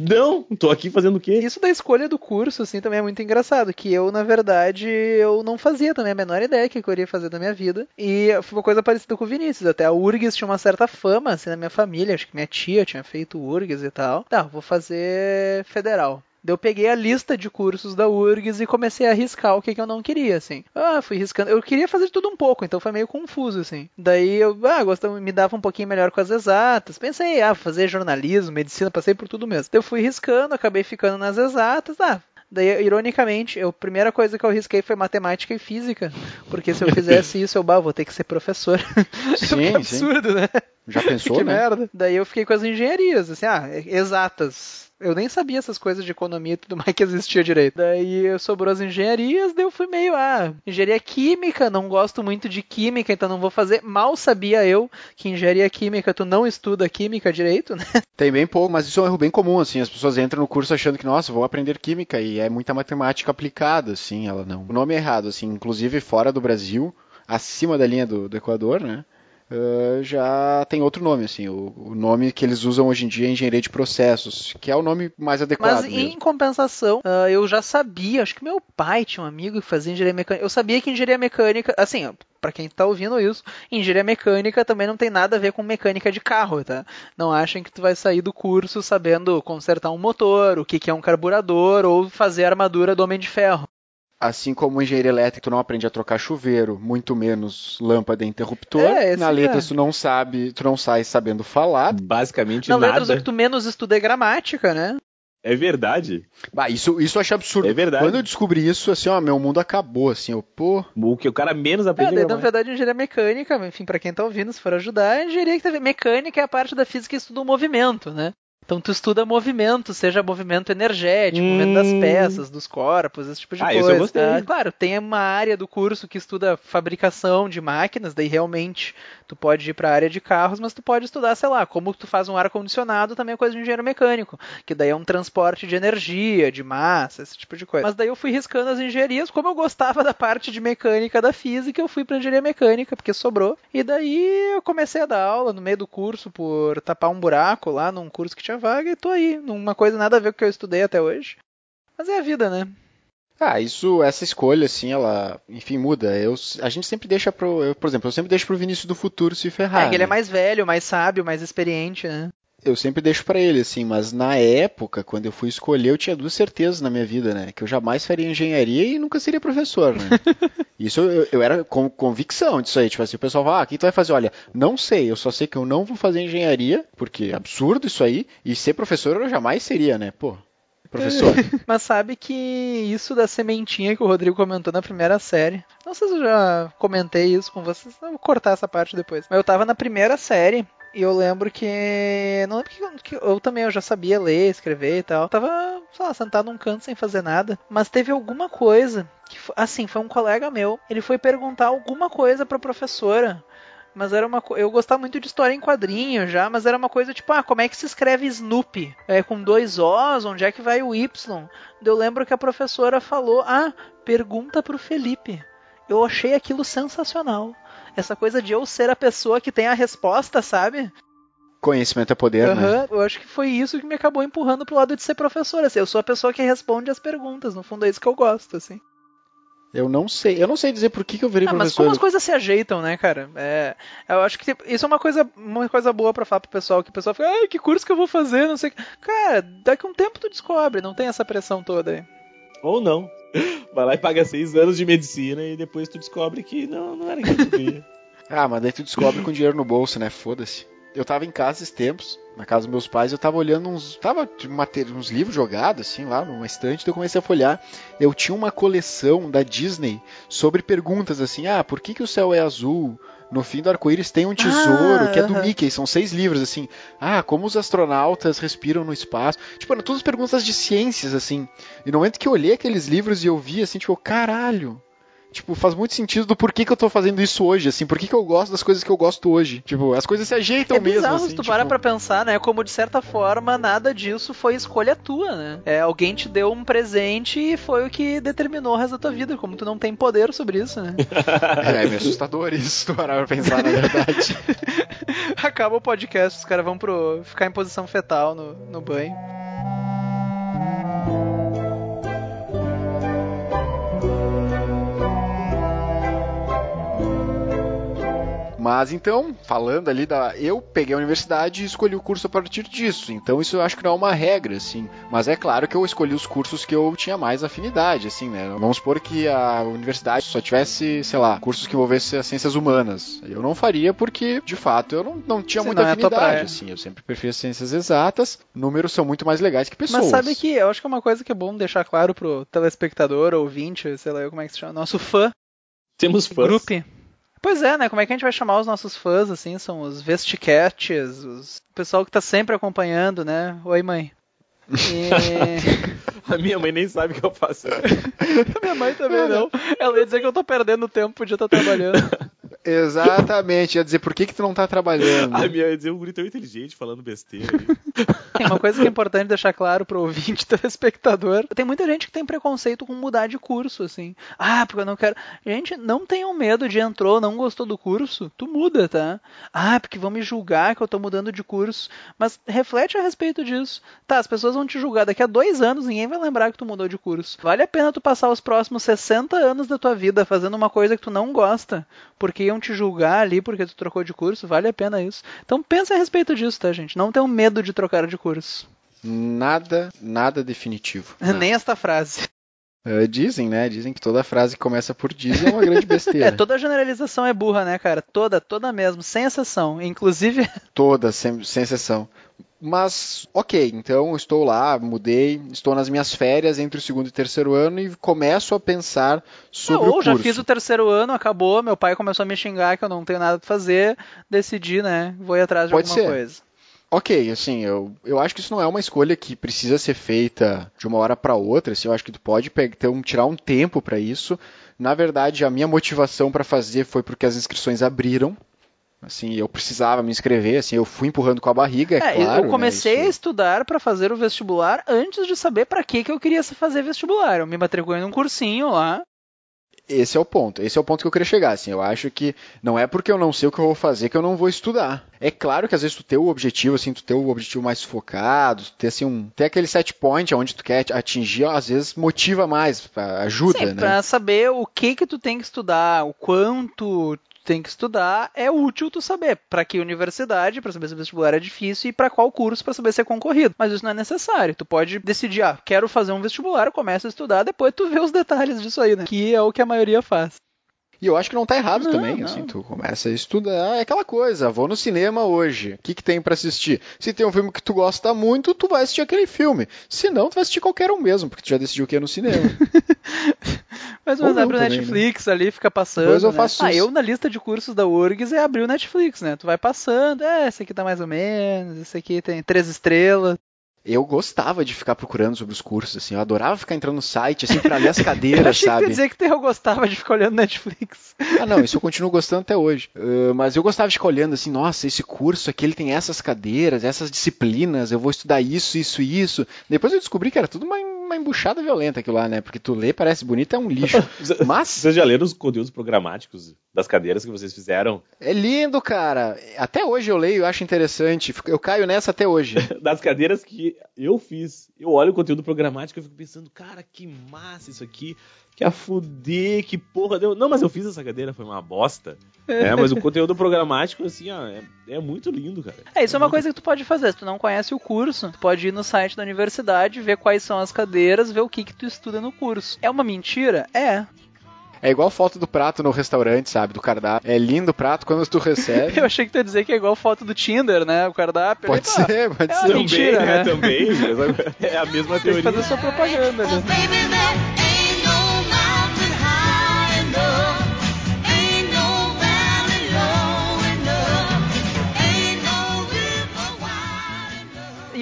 não, tô aqui fazendo o quê? Isso da escolha do curso, assim, também é muito engraçado. Que eu, na verdade, eu não fazia também a menor ideia que eu queria fazer da minha vida. E foi uma coisa parecida com o Vinícius. Até a URGS tinha uma certa fama, assim, na minha família. Acho que minha tia tinha feito URGS e tal. Tá, vou fazer federal. Daí eu peguei a lista de cursos da URGS e comecei a arriscar o que, que eu não queria, assim. Ah, fui riscando. Eu queria fazer de tudo um pouco, então foi meio confuso, assim. Daí eu, ah, gostava, me dava um pouquinho melhor com as exatas. Pensei, ah, fazer jornalismo, medicina, passei por tudo mesmo. Daí eu fui riscando, acabei ficando nas exatas. Ah, Daí, ironicamente, eu, a primeira coisa que eu risquei foi matemática e física. Porque se eu (laughs) fizesse isso, eu bah, vou ter que ser professor. (laughs) Sim, que sim. absurdo, né? Já (laughs) pensou, que né? merda. Daí eu fiquei com as engenharias, assim, ah, exatas. Eu nem sabia essas coisas de economia e tudo mais que existia direito. Daí sobrou as engenharias, daí eu fui meio, ah, engenharia química, não gosto muito de química, então não vou fazer. Mal sabia eu que engenharia química tu não estuda química direito, né? (laughs) Tem bem pouco, mas isso é um erro bem comum, assim. As pessoas entram no curso achando que, nossa, vou aprender química, e é muita matemática aplicada, assim, ela não. O nome é errado, assim, inclusive fora do Brasil, acima da linha do, do Equador, né? Uh, já tem outro nome, assim. O, o nome que eles usam hoje em dia é engenharia de processos, que é o nome mais adequado Mas mesmo. em compensação, ah, eu já sabia, acho que meu pai tinha um amigo que fazia engenharia mecânica. Eu sabia que engenharia mecânica, assim, ó, pra quem tá ouvindo isso, engenharia mecânica também não tem nada a ver com mecânica de carro, tá? Não achem que tu vai sair do curso sabendo consertar um motor, o que, que é um carburador ou fazer a armadura do Homem de Ferro. Assim como engenharia elétrica, tu não aprende a trocar chuveiro, muito menos lâmpada e interruptor. É, Na letras é. tu não sabe, tu não sai sabendo falar. Basicamente Na nada. o que tu menos estuda é gramática, né? É verdade. Bah, isso, isso eu achei absurdo. É verdade. Quando eu descobri isso, assim, ó, meu mundo acabou, assim, eu, pô. O que o cara menos É, aprende daí, é na verdade, engenharia mecânica, enfim, pra quem tá ouvindo, se for ajudar, a engenharia que mecânica é a parte da física que estuda o movimento, né? Então tu estuda movimento, seja movimento energético, movimento das Hum. peças, dos corpos, esse tipo de Ah, coisa. isso eu gostei. tá? Claro, tem uma área do curso que estuda fabricação de máquinas, daí realmente tu pode ir para a área de carros, mas tu pode estudar, sei lá, como tu faz um ar condicionado, também é coisa de engenheiro mecânico, que daí é um transporte de energia, de massa, esse tipo de coisa. Mas daí eu fui riscando as engenharias, como eu gostava da parte de mecânica da física, eu fui para engenharia mecânica, porque sobrou. E daí eu comecei a dar aula no meio do curso por tapar um buraco lá num curso que tinha vaga e tô aí, numa coisa nada a ver com o que eu estudei até hoje. Mas é a vida, né? Ah, isso, essa escolha, assim, ela, enfim, muda. Eu, a gente sempre deixa pro, eu, por exemplo, eu sempre deixo pro Vinícius do futuro se ferrar. é ele é né? mais velho, mais sábio, mais experiente, né? Eu sempre deixo pra ele, assim, mas na época, quando eu fui escolher, eu tinha duas certezas na minha vida, né? Que eu jamais faria engenharia e nunca seria professor, né? (laughs) Isso eu, eu era com convicção disso aí. Tipo assim, o pessoal fala, ah, o que tu vai fazer? Olha, não sei, eu só sei que eu não vou fazer engenharia, porque é absurdo isso aí, e ser professor eu jamais seria, né? Pô, professor. (laughs) Mas sabe que isso da sementinha que o Rodrigo comentou na primeira série. Não sei se eu já comentei isso com vocês. Eu vou cortar essa parte depois. Mas eu tava na primeira série. E eu lembro que. Não lembro que, que eu também eu já sabia ler, escrever e tal. Tava, sei lá, sentado num canto sem fazer nada. Mas teve alguma coisa. Que, assim, foi um colega meu. Ele foi perguntar alguma coisa pra professora. Mas era uma Eu gostava muito de história em quadrinho já, mas era uma coisa tipo, ah, como é que se escreve Snoopy? É, com dois Os, onde é que vai o Y? Eu lembro que a professora falou, ah, pergunta pro Felipe. Eu achei aquilo sensacional. Essa coisa de eu ser a pessoa que tem a resposta, sabe? Conhecimento é poder, né? Aham, Eu acho que foi isso que me acabou empurrando pro lado de ser professora. Assim, eu sou a pessoa que responde as perguntas. No fundo é isso que eu gosto, assim. Eu não sei, eu não sei dizer por que, que eu virei Ah, mas professor. como as coisas se ajeitam, né, cara? É, eu acho que isso é uma coisa, uma coisa boa pra falar pro pessoal, que o pessoal fica, ai, que curso que eu vou fazer, não sei o que. Cara, daqui a um tempo tu descobre, não tem essa pressão toda aí. Ou não. Vai lá e paga seis anos de medicina e depois tu descobre que não, não era que tu queria. (laughs) Ah, mas daí tu descobre com dinheiro no bolso, né? Foda-se. Eu tava em casa esses tempos, na casa dos meus pais, eu tava olhando uns. Tava uns livros jogados, assim, lá numa estante, daí eu comecei a folhear. Eu tinha uma coleção da Disney sobre perguntas assim, ah, por que, que o céu é azul? No fim do arco-íris tem um tesouro, Ah, que é do aham. Mickey, são seis livros, assim. Ah, como os astronautas respiram no espaço. Tipo, eram todas perguntas de ciências, assim. E no momento que eu olhei aqueles livros e eu vi, assim, tipo, caralho. Tipo, faz muito sentido do porquê que eu tô fazendo isso hoje, assim, por que eu gosto das coisas que eu gosto hoje. Tipo, as coisas se ajeitam é mesmo, bizarro assim. se tu tipo, para pra pensar, né? Como de certa forma nada disso foi escolha tua, né? É, alguém te deu um presente e foi o que determinou o resto da tua vida, como tu não tem poder sobre isso, né? (laughs) É, é meio assustador isso, se tu parar pra pensar, na verdade. (laughs) Acaba o podcast, os caras vão pro ficar em posição fetal no, no banho. Mas então, falando ali da. Eu peguei a universidade e escolhi o curso a partir disso. Então isso eu acho que não é uma regra, assim. Mas é claro que eu escolhi os cursos que eu tinha mais afinidade, assim, né? Vamos supor que a universidade só tivesse, sei lá, cursos que envolvessem as ciências humanas. Eu não faria porque, de fato, eu não, não tinha Sim, muita não é afinidade, praia. assim. Eu sempre prefiro as ciências exatas. Números são muito mais legais que pessoas. Mas sabe que eu acho que é uma coisa que é bom deixar claro pro telespectador, ouvinte, sei lá como é que se chama, nosso fã, Temos fãs. grupo. Pois é, né? Como é que a gente vai chamar os nossos fãs, assim? São os vestiquetes, os... o pessoal que tá sempre acompanhando, né? Oi, mãe. E... (laughs) A minha mãe nem sabe o que eu faço. (laughs) Minha mãe também não. Ela ia dizer que eu tô perdendo tempo, podia estar trabalhando. (laughs) Exatamente, ia dizer por que, que tu não tá trabalhando. (laughs) A minha ia dizer um grito tão inteligente falando besteira. (laughs) Tem uma coisa que é importante deixar claro pro ouvinte, (laughs) telespectador. Tem muita gente que tem preconceito com mudar de curso, assim. Ah, porque eu não quero. Gente, não tenham medo de entrou, não gostou do curso, tu muda, tá? Ah, porque vão me julgar que eu tô mudando de curso. Mas reflete a respeito disso. Tá, as pessoas vão te julgar daqui a dois anos, ninguém vai lembrar que tu mudou de curso. Vale a pena tu passar os próximos 60 anos da tua vida fazendo uma coisa que tu não gosta, porque iam te julgar ali porque tu trocou de curso, vale a pena isso. Então pensa a respeito disso, tá, gente? Não tenham medo de trocar de curso. Nada, nada definitivo. (laughs) Nem esta frase. Eh, dizem, né? Dizem que toda frase que começa por diz é uma grande besteira. (laughs) É, toda generalização é burra, né, cara? Toda, toda mesmo, sem exceção. Inclusive, (laughs) Toda, sem, sem exceção. Mas, ok, então estou lá, mudei, estou nas minhas férias entre o segundo e terceiro ano e começo a pensar sobre ou o já curso. fiz o terceiro ano, acabou, meu pai começou a me xingar que eu não tenho nada pra fazer, decidi, né, vou ir atrás de Pode alguma ser. coisa. Ok, assim, eu, eu acho que isso não é uma escolha que precisa ser feita de uma hora para outra. Assim, eu acho que tu pode pegar, ter um, tirar um tempo para isso. Na verdade, a minha motivação para fazer foi porque as inscrições abriram. Assim, eu precisava me inscrever, assim, eu fui empurrando com a barriga, é, É, claro. eu comecei né, a estudar pra fazer o vestibular antes de saber pra que que eu queria fazer vestibular. Eu me matriculei num cursinho lá. Esse é o ponto. Esse é o ponto que eu queria chegar. Assim, eu acho que não é porque eu não sei o que eu vou fazer que eu não vou estudar. É claro que às vezes tu ter o objetivo, assim, tu ter o objetivo mais focado, tu ter assim um, ter aquele set point onde tu quer atingir, às vezes motiva mais, ajuda, Sim, né? pra saber o que que tu tem que estudar, o quanto tem que estudar, é útil tu saber pra que universidade, pra saber se o vestibular é difícil e pra qual curso pra saber se é concorrido. Mas isso não é necessário. Tu pode decidir, ah, quero fazer um vestibular, começa a estudar, depois tu vê os detalhes disso aí, né? Que é o que a maioria faz. E eu acho que não tá errado Não, também, não. assim, tu começa a estudar, é aquela coisa, vou no cinema hoje, o que, que tem pra assistir? Se tem um filme que tu gosta muito, tu vai assistir aquele filme. Se não, tu vai assistir qualquer um mesmo, porque tu já decidiu que é no cinema. (laughs) Mas Ou mas não abre o também, Netflix ali, fica passando. Depois eu né? faço ah, isso. eu na lista de cursos da URGS é abrir o Netflix, né? Tu vai passando, é, esse aqui tá mais ou menos, esse aqui tem três estrelas. Eu gostava de ficar procurando sobre os cursos, assim, eu adorava ficar entrando no site, assim, pra ler as (laughs) Eu cadeiras, achei que tu ia sabe? dizer que eu gostava de ficar olhando Netflix. Ah, não, isso eu continuo gostando até hoje. Uh, mas eu gostava de ficar olhando assim, nossa, esse curso aqui ele tem essas cadeiras, essas disciplinas, eu vou estudar isso, isso e isso. Depois eu descobri que era tudo uma, uma embuchada violenta aquilo lá, né? Porque tu lê, parece bonito, é um lixo. (laughs) Mas Vocês já leram os conteúdos programáticos das cadeiras que vocês fizeram? é lindo, cara. Até hoje eu leio, eu acho interessante. Eu caio nessa até hoje. (laughs) Das cadeiras que eu fiz. Eu olho o conteúdo programático e fico pensando, cara, que massa isso aqui. Que a fuder, que porra deu. Não, mas eu fiz essa cadeira, foi uma bosta. É, mas o (laughs) conteúdo programático, assim, ó, é, é muito lindo, cara. É, isso é uma coisa que tu pode fazer. Se tu não conhece o curso, tu pode ir no site da universidade, ver quais são as cadeiras, ver o que que tu estuda no curso. É uma mentira? É. É igual foto do prato no restaurante, sabe? Do cardápio. É lindo o prato quando tu recebe. (laughs) Eu achei que tu ia dizer que é igual foto do Tinder, né? O cardápio. Pode ser, pode é ser. Também, mentira, né? né? Também. É a mesma (laughs) Tem que teoria. fazer sua propaganda ali.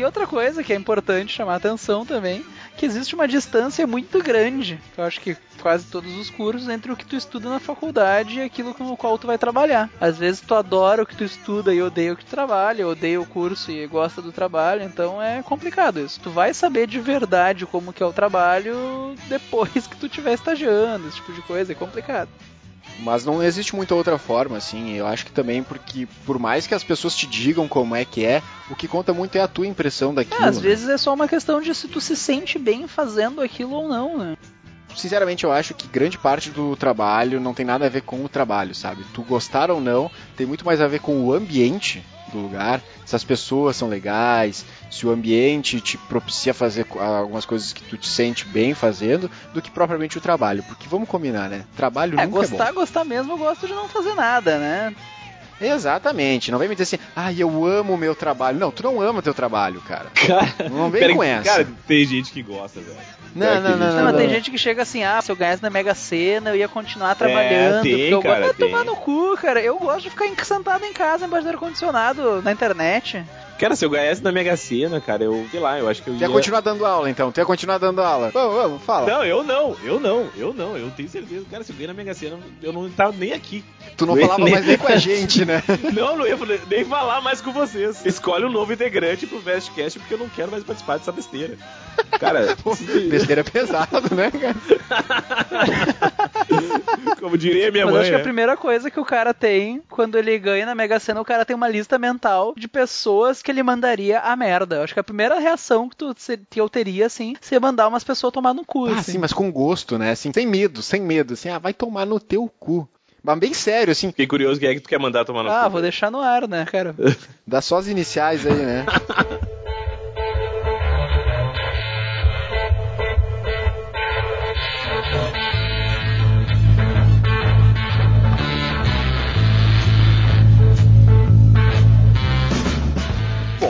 E outra coisa que é importante chamar atenção também, que existe uma distância muito grande, eu acho que quase todos os cursos, entre o que tu estuda na faculdade e aquilo com o qual tu vai trabalhar. Às vezes tu adora o que tu estuda e odeia o que tu trabalha, odeia o curso e gosta do trabalho, então é complicado isso. Tu vai saber de verdade como que é o trabalho depois que tu estiver estagiando, esse tipo de coisa, é complicado. Mas não existe muita outra forma, assim. Eu acho que também porque, por mais que as pessoas te digam como é que é, o que conta muito é a tua impressão daquilo. É, às né? vezes é só uma questão de se tu se sente bem fazendo aquilo ou não, né? Sinceramente, eu acho que grande parte do trabalho não tem nada a ver com o trabalho, sabe? Tu gostar ou não, tem muito mais a ver com o ambiente do lugar, se as pessoas são legais, se o ambiente te propicia fazer algumas coisas que tu te sente bem fazendo, do que propriamente o trabalho. Porque vamos combinar, né? Trabalho É, nunca gostar, é bom. gostar mesmo, eu gosto de não fazer nada, né? Exatamente. Não vem me dizer assim, ah, eu amo o meu trabalho. Não, tu não ama o teu trabalho, cara. Cara, Não vem pera com que- essa. Cara, tem gente que gosta, velho. Não, não, não. Não, não, tem gente que chega assim, ah, se eu ganhasse na Mega Sena, eu ia continuar trabalhando. tem, porque eu cara, gosto de tomar tem. no cu, cara. Eu gosto de ficar sentado em casa embaixo do ar-condicionado na internet. Cara, se eu ganhasse na Mega Sena, cara, eu, sei lá, eu acho que eu Tu ia... ia continuar dando aula, então. Tu ia continuar dando aula. Vamos, vamos, fala. Não, eu não, eu não, eu não, eu tenho certeza. Cara, se eu ganhei na Mega Sena, eu não tava nem aqui. Tu não Nem- falava nem- mais nem com a gente, né? (laughs) Não, não ia nem falar mais com vocês. Escolhe um novo integrante pro Vestcast porque eu não quero mais participar dessa besteira. Cara, (laughs) Besteira é pesado, né, cara? (laughs) como diria minha mas mãe. acho que a né? primeira coisa que o cara tem, quando ele ganha na Mega Sena, o cara tem uma lista mental de pessoas que ele mandaria a merda. Eu acho que a primeira reação que, tu, que eu teria, assim, seria mandar umas pessoas tomar no cu. Ah, assim. sim, mas com gosto, né? Assim, sem medo, sem medo. Assim, ah, vai tomar no teu cu. Mas bem sério, assim, Fiquei curioso quem é que tu quer mandar tomar no Ah, cu. vou deixar no ar, né, cara? (laughs) dá só as iniciais aí, né? (laughs)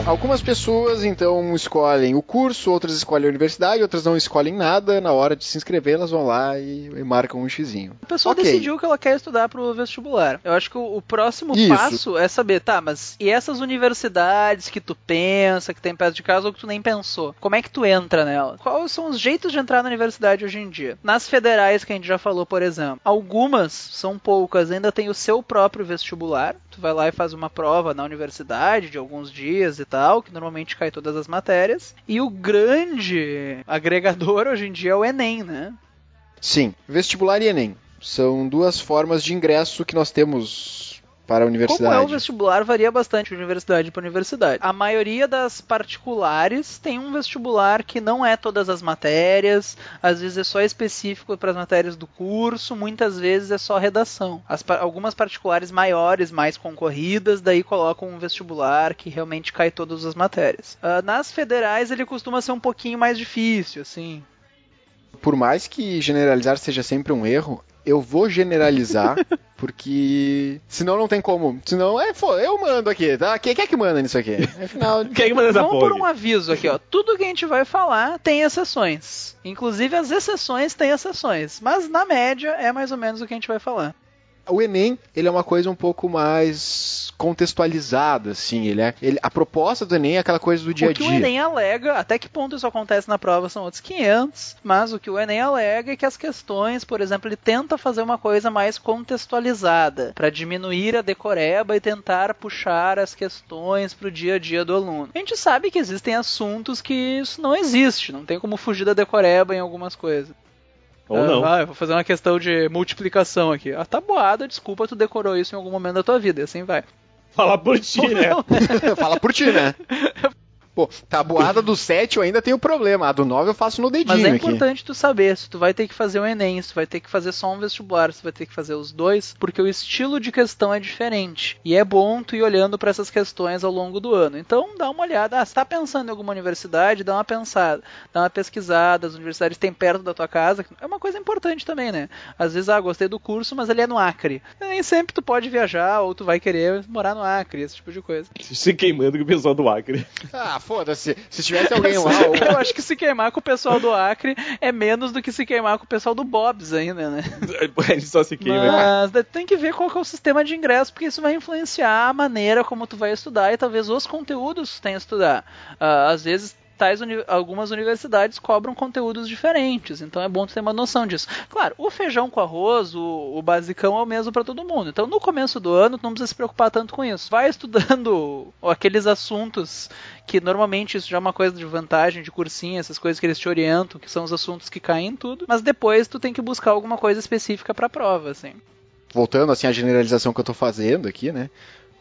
Algumas pessoas então escolhem o curso, outras escolhem a universidade, outras não escolhem nada. Na hora de se inscrever, elas vão lá e, e marcam um xizinho. A pessoa Ok. decidiu que ela quer estudar pro vestibular. Eu acho que o, o próximo Isso. passo é saber, tá, mas e essas universidades que tu pensa, que tem perto de casa ou que tu nem pensou? Como é que tu entra nela? Quais são os jeitos de entrar na universidade hoje em dia? Nas federais, que a gente já falou, por exemplo, algumas, são poucas, ainda tem o seu próprio vestibular. Tu vai lá e faz uma prova na universidade de alguns dias e tal, que normalmente cai todas as matérias. E o grande agregador hoje em dia é o Enem, né? Sim, vestibular e Enem. São duas formas de ingresso que nós temos para a Como é o universidade. vestibular varia bastante de universidade para universidade. A maioria das particulares tem um vestibular que não é todas as matérias, às vezes é só específico para as matérias do curso, muitas vezes é só redação. As algumas particulares maiores, mais concorridas, daí colocam um vestibular que realmente cai todas as matérias. Ah, nas federais ele costuma ser um pouquinho mais difícil, assim. Por mais que generalizar seja sempre um erro, eu vou generalizar (laughs) porque senão não tem como. Senão é, pô, eu mando aqui, tá? Quem, quem é que manda nisso aqui? Afinal, (laughs) Quem é que manda essa Vamos porra? por um aviso aqui, ó. Tudo que a gente vai falar tem exceções. Inclusive as exceções têm exceções. Mas na média é mais ou menos o que a gente vai falar. O Enem, ele é uma coisa um pouco mais contextualizada, assim. Ele é, ele- a proposta do Enem é aquela coisa do dia a o que dia. o Enem alega, até que ponto isso acontece na prova são outros 500, mas o que o Enem alega é que as questões, por exemplo, ele tenta fazer uma coisa mais contextualizada, para diminuir a decoreba e tentar puxar as questões para o dia a dia do aluno. A gente sabe que existem assuntos que isso não existe, não tem como fugir da decoreba em algumas coisas. Ou Ah, não. vai, eu vou fazer uma questão de multiplicação aqui. Ah, tá boada, desculpa, tu decorou isso em algum momento da tua vida, e assim vai. Falar por ti, né? Fala por ti, né? (laughs) (laughs) Pô, tabuada do 7 eu ainda tenho problema. A do 9 eu faço no dedinho Mas é aqui. importante tu saber se tu vai ter que fazer o Enem, se tu vai ter que fazer só um vestibular, se tu vai ter que fazer os dois, porque o estilo de questão é diferente. E é bom tu ir olhando para essas questões ao longo do ano. Então dá uma olhada. Ah, se tá pensando em alguma universidade, dá uma pensada, dá uma pesquisada. As universidades têm perto da tua casa. É uma coisa importante também, né? Às vezes, ah, gostei do curso, mas ele é no Acre. Nem sempre tu pode viajar ou tu vai querer morar no Acre, esse tipo de coisa. Se queimando com o pessoal do Acre. Ah, foda-se. Se tivesse (laughs) alguém lá. ou- Eu acho que se queimar com o pessoal do Acre é menos do que se queimar com o pessoal do Bob's ainda, né? (laughs) Ele só se queima. Mas daí tem que ver qual que é o sistema de ingresso, porque isso vai influenciar a maneira como tu vai estudar e talvez os conteúdos que tu tenha que estudar. Ah, às vezes tais uni- algumas universidades cobram conteúdos diferentes, então é bom ter uma noção disso. Claro, o feijão com arroz, o, o basicão é o mesmo para todo mundo. Então no começo do ano não precisa se preocupar tanto com isso. Vai estudando (laughs) aqueles assuntos que normalmente isso já é uma coisa de vantagem de cursinho, essas coisas que eles te orientam, que são os assuntos que caem em tudo, mas depois tu tem que buscar alguma coisa específica para prova, assim. voltando assim à generalização que eu tô fazendo aqui, né?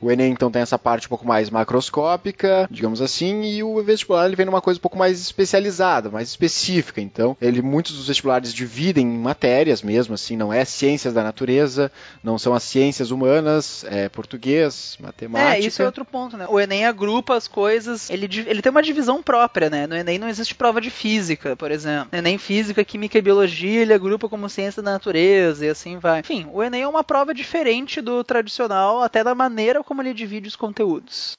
O Enem então tem essa parte um pouco mais macroscópica, digamos assim, e o vestibular ele vem numa coisa um pouco mais especializada, mais específica. Então, ele muitos dos vestibulares dividem em matérias mesmo, assim, não é ciências da natureza, não são as ciências humanas, é português, matemática. É, isso é outro ponto, né? O Enem agrupa as coisas, ele, ele tem uma divisão própria, né? No Enem não existe prova de física, por exemplo. No Enem física, química e biologia, ele agrupa como ciência da natureza e assim vai. Enfim, o Enem é uma prova diferente do tradicional, até da maneira como ele divide os conteúdos.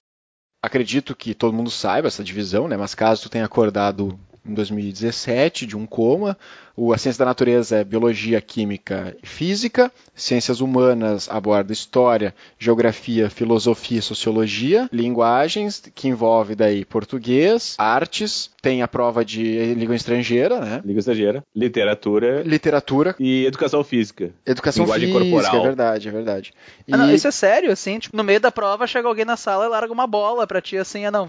Acredito que todo mundo saiba essa divisão, né? Mas caso tu tenha acordado em 2017 de um coma, o, a ciência da natureza é biologia, química e física, ciências humanas aborda história, geografia, filosofia e sociologia, linguagens, que envolve daí português, artes, tem a prova de língua estrangeira, né? Língua estrangeira, literatura Literatura, e educação física. educação Linguagem física, corporal. é verdade, é verdade. E Ah, não, isso é sério, assim, tipo, no meio da prova chega alguém na sala e larga uma bola pra ti, assim, ah não,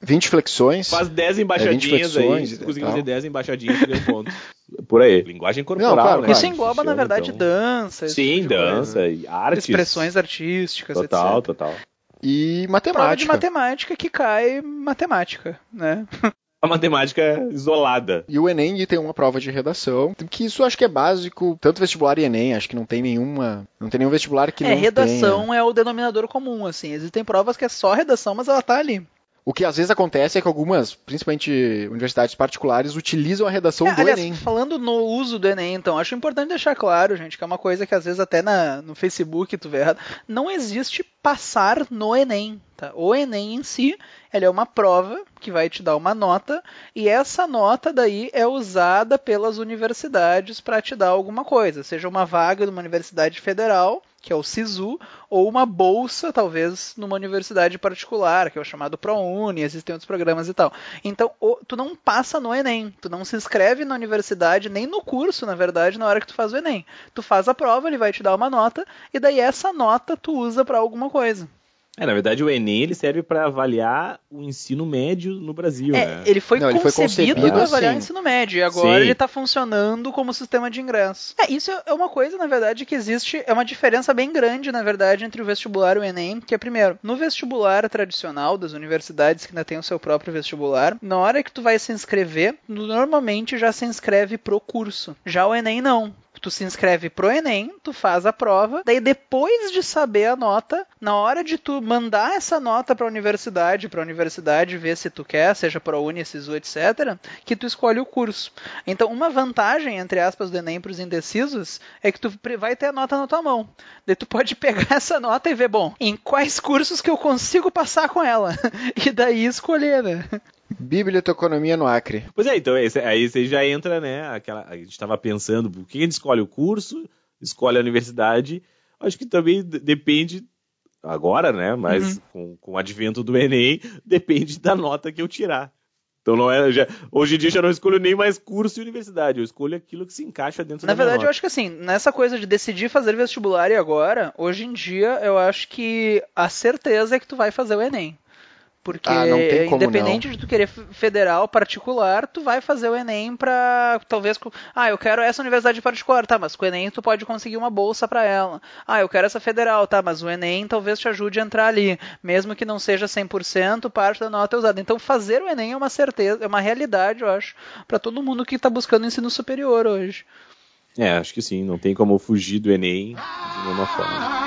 20 flexões. Faz 10 embaixadinhas aí, flexões se conseguir fazer 10 embaixadines, tu ganha ponto. (laughs) Por aí. Linguagem corporal, Não, claro, né? Isso claro. engloba, na verdade, então. dança. Sim, tipo coisa. dança e artes. Expressões artísticas, Total, etc. total. E Prova de matemática. matemática que cai matemática, né? (laughs) A matemática isolada. E o Enem tem uma prova de redação, que isso acho que é básico, tanto vestibular e Enem, acho que não tem nenhuma, não tem nenhum vestibular que é, não redação tenha. é o denominador comum, assim. Existem provas que é só redação, mas ela tá ali. O que às vezes acontece é que algumas, principalmente universidades particulares, utilizam a redação É, do aliás, Enem. falando no uso do Enem, então, acho importante deixar claro, gente, que é uma coisa que às vezes até na, no Facebook tu vê errado. Não existe passar no Enem. Tá? O Enem em si, ele é uma prova que vai te dar uma nota e essa nota daí é usada pelas universidades para te dar alguma coisa, seja uma vaga numa universidade federal, que é o SISU, ou uma bolsa, talvez, numa universidade particular, que é o chamado ProUni, existem outros programas e tal. Então, tu não passa no Enem, tu não se inscreve na universidade, nem no curso, na verdade, na hora que tu faz o Enem. Tu faz a prova, ele vai te dar uma nota, e daí essa nota tu usa para alguma coisa. É, na verdade, o Enem ele serve para avaliar o ensino médio no Brasil, É, né? ele foi Não, ele foi concebido para avaliar o assim. ensino médio e agora Sim. ele está funcionando como sistema de ingresso. É, isso é uma coisa, na verdade, que existe, é uma diferença bem grande, na verdade, entre o vestibular e o Enem, que é, primeiro, no vestibular tradicional das universidades que ainda tem o seu próprio vestibular, na hora que tu vai se inscrever, normalmente já se inscreve pro curso. Já o Enem não. Tu se inscreve pro Enem, tu faz a prova, daí depois de saber a nota, na hora de tu mandar essa nota para a universidade, para a universidade ver se tu quer, seja para Uni, SISU, etc, que tu escolhe o curso. Então, uma vantagem, entre aspas, do Enem para os indecisos é que tu vai ter a nota na tua mão. Daí tu pode (laughs) pegar essa nota e ver, bom, em quais cursos que eu consigo passar com ela. (laughs) E daí escolher, né? Biblioteconomia no Acre. Pois é, então aí você já entra, né? Aquela, a gente estava pensando, por que a gente escolhe o curso, escolhe a universidade? Acho que também depende, agora, né? Mas Uhum. com, com o advento do Enem, (laughs) depende da nota que eu tirar. Então não é. Já, hoje em dia eu já não escolho nem mais curso e universidade, eu escolho aquilo que se encaixa dentro Na da minha verdade, eu acho que assim, nessa coisa de decidir fazer vestibular e agora, hoje em dia, eu acho que a certeza é que tu vai fazer o Enem. Porque Ah, não independente de tu querer federal, particular, tu vai fazer o Enem pra talvez ah, eu quero essa universidade particular, tá, mas com o Enem tu pode conseguir uma bolsa pra ela. Ah, eu quero essa federal, tá, mas o Enem talvez te ajude a entrar ali, mesmo que não seja 100%, parte da nota é usada. Então fazer o Enem é uma certeza, é uma realidade, eu acho, pra todo mundo que tá buscando ensino superior hoje. É, acho que sim, não tem como fugir do Enem de nenhuma forma.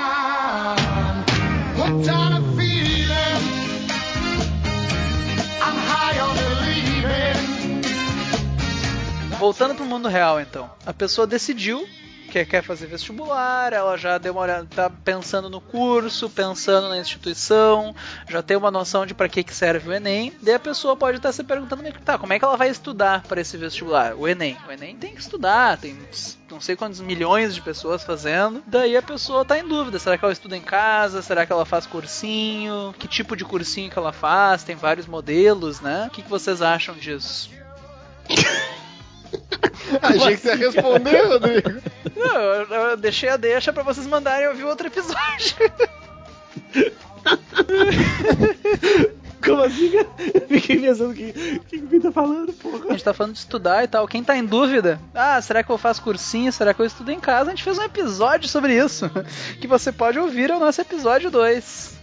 Voltando pro mundo real, então. A pessoa decidiu que quer fazer vestibular, ela já deu uma olhada, tá pensando no curso, pensando na instituição, já tem uma noção de para que, que serve o Enem. Daí a pessoa pode estar se perguntando, mas tá, como é que ela vai estudar para esse vestibular? O Enem. O Enem tem que estudar, tem não sei quantos milhões de pessoas fazendo. Daí a pessoa tá em dúvida, será que ela estuda em casa? Será que ela faz cursinho? Que tipo de cursinho que ela faz? Tem vários modelos, né? O que, que vocês acham disso? (laughs) (laughs) Achei que você ia responder, Rodrigo. Não, eu, eu deixei a deixa pra vocês mandarem ouvir outro episódio. (laughs) Como assim, fiquei pensando o que, que o tá falando, porra. A gente tá falando de estudar e tal. Quem tá em dúvida, ah, será que eu faço cursinho? Será que eu estudo em casa? A gente fez um episódio sobre isso. (laughs) Que você pode ouvir é o nosso episódio 2.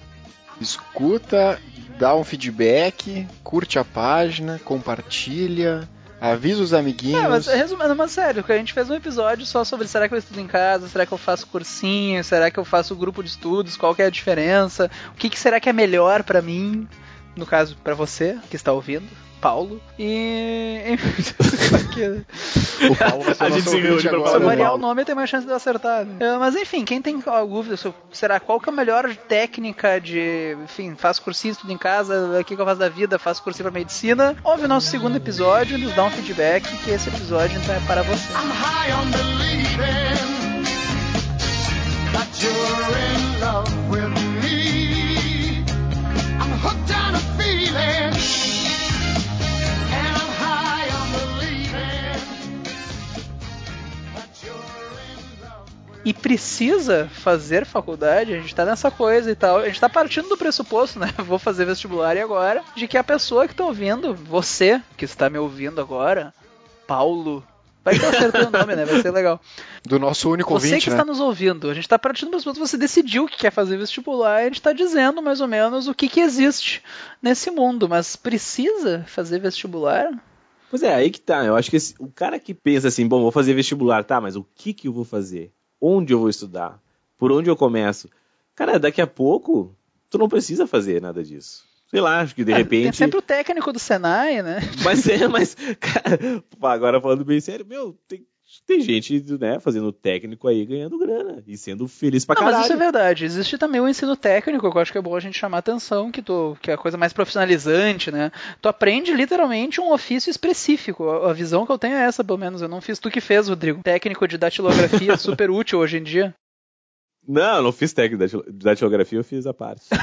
Escuta, dá um feedback, curte a página, compartilha, avisa os amiguinhos. É, mas resumindo, mas sério, a gente fez um episódio só sobre será que eu estudo em casa, será que eu faço cursinho, será que eu faço grupo de estudos, qual que é a diferença, o que, que será que é melhor pra mim, no caso pra você que está ouvindo, Paulo, e (laughs) que- O Paulo vai ser A o nosso gente se reúne pra eu variar o nome, tem mais chance de eu acertar. né? Mas enfim, quem tem dúvida, eu- será qual que é a melhor técnica de, enfim, faz cursinho, estudo em casa, o que, que eu faço da vida, faço cursinho pra medicina, ouve o nosso segundo episódio e nos dá um feedback, que esse episódio então é para você. I'm high on believing that you're in love with me. I'm hooked on a feeling, e precisa fazer faculdade, a gente tá nessa coisa e tal. A gente tá partindo do pressuposto, né? (laughs) Vou fazer vestibular e agora, de que a pessoa que tá ouvindo, você que está me ouvindo agora, Paulo. Vai que eu acertei o nome, né? Vai ser legal. Do nosso único Você ouvinte, que né? está nos ouvindo, a gente tá partindo do pressuposto, você decidiu que quer fazer vestibular, e a gente tá dizendo mais ou menos o que que existe nesse mundo, mas precisa fazer vestibular? Pois é, aí que tá. Eu acho que esse- o cara que pensa assim, bom, vou fazer vestibular, tá, mas o que que eu vou fazer? Onde eu vou estudar? Por onde eu começo? Cara, daqui a pouco, tu não precisa fazer nada disso. Sei lá, acho que de Tem repente. sempre o técnico do Senai, né? Mas é, mas, (laughs) cara, agora falando bem sério, meu, tem tem gente, né, fazendo técnico aí, ganhando grana e sendo feliz pra Não, caralho. mas isso é verdade. Existe também o ensino técnico, que eu acho que é bom a gente chamar atenção, que, tu, que é a coisa mais profissionalizante, né? Tu aprende literalmente um ofício específico. A, a visão que eu tenho é essa, pelo menos. Eu não fiz tu que fez, Rodrigo. Técnico de datilografia, (laughs) super útil hoje em dia. Não, eu não fiz técnico de datilografia, eu fiz a parte. (laughs)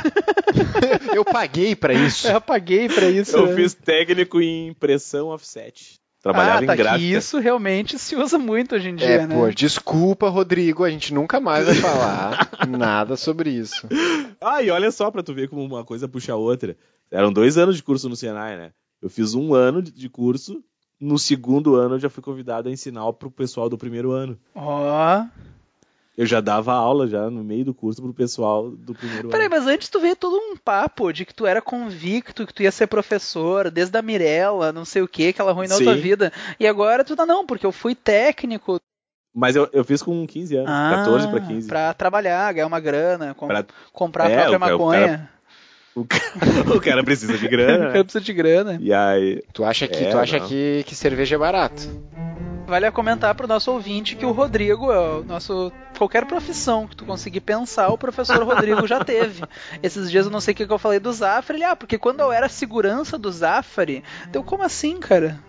Eu paguei pra isso. Eu paguei pra isso. eu né? fiz técnico em impressão offset. Trabalhava ah, tá, em gráfica. que isso realmente se usa muito hoje em dia, É, né? pô, desculpa, Rodrigo, a gente nunca mais vai falar (laughs) nada sobre isso. Ah, e olha só pra tu ver como uma coisa puxa a outra. Eram dois anos de curso no Senai, né? Eu fiz um ano de- de curso, no segundo ano eu já fui convidado a ensinar pro pessoal do primeiro ano. Ó. Eu já dava aula já no meio do curso pro pessoal do primeiro Peraí, ano. mas antes tu veio todo um papo de que tu era convicto, que tu ia ser professor, desde a Mirella, não sei o que, que ela arruinou a tua Sim. vida. E agora tu tá não, porque eu fui técnico. Mas eu, eu fiz com 15 anos, 14 pra 15. Ah, Pra trabalhar, ganhar uma grana, com- Pra- comprar É, a própria o cara- o maconha. O, cara, (laughs) o cara precisa de (laughs) O grana. cara né? precisa de grana. E aí. Tu acha que, É, tu acha não. que, que cerveja é barato? Vale a comentar pro nosso ouvinte que o Rodrigo é o nosso. Qualquer profissão que tu conseguir pensar, o professor Rodrigo já teve. (laughs) Esses dias eu não sei o que que eu falei do Zafari. Ele, ah, porque quando eu era segurança do Zafari, deu como assim, cara?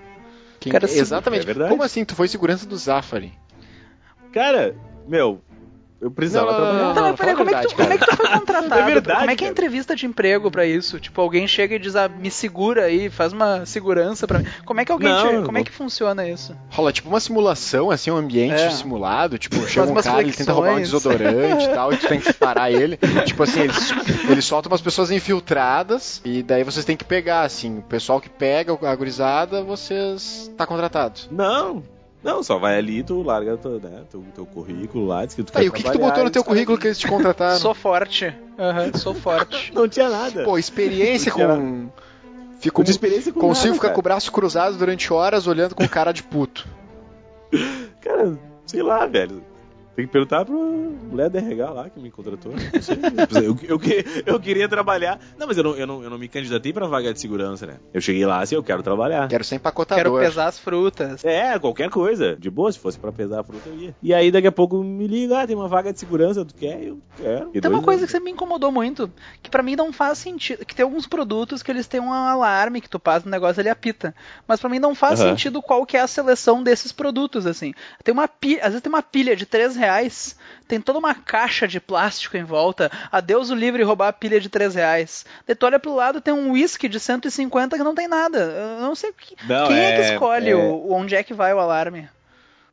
Quem- Cara, se- exatamente. É verdade. Como assim? Tu foi segurança do Zafari? Cara, meu, eu precisava Não, não, trabalhar. não, não, mas peraí, como, é que tu, como é que tu foi contratado? (laughs) É verdade, como é que é cara. entrevista de emprego pra isso? Tipo, alguém chega e diz, ah, me segura aí, faz uma segurança pra mim. Como é que alguém Não, te- não. Como é que funciona isso? Rola tipo uma simulação, assim, um ambiente É. simulado. Tipo, chega um cara, ele tenta roubar um flexões. desodorante e tal, e tu tem que parar ele. (laughs) Tipo assim, eles, eles soltam umas pessoas infiltradas, e daí vocês têm que pegar, assim. O pessoal que pega a gurizada, vocês tá contratado. Não, não, só vai ali, tu larga teu, né, teu, teu currículo lá, diz que tu Tá, quer e o que, que tu botou no teu currículo que eles te contrataram? Sou forte. Aham, sou (laughs) forte. Não tinha nada. Pô, experiência com. Fico, Com de experiência com consigo nada, ficar cara. com o braço cruzado durante horas olhando com cara de puto. (laughs) Cara, sei lá, velho. Tem que perguntar pro da RH lá que me contratou. Não sei. Eu, eu, que- eu queria trabalhar. Não, mas eu não, eu, não, eu não me candidatei pra vaga de segurança, né? Eu cheguei lá assim, eu quero trabalhar. Quero ser Quero empacotador. pesar as frutas. É, qualquer coisa. De boa, se fosse pra pesar a fruta, eu ia. E aí daqui a pouco me liga, ah, tem uma vaga de segurança, tu quer? Eu quero. E Tem uma coisa que anos. sempre me incomodou muito, que pra mim não faz sentido, que tem alguns produtos que eles têm um alarme que tu passa no negócio ele apita, mas pra mim não faz Aham. sentido qual que é a seleção desses produtos assim. Tem uma pilha, às vezes tem uma pilha de 3 reais, tem toda uma caixa de plástico em volta. Adeus o livre roubar a pilha de 3 reais. Daí tu olha pro lado tem um whisky de 150 que não tem nada. Eu não sei que, Não, quem é, que é- escolhe é- o, onde é que vai o alarme.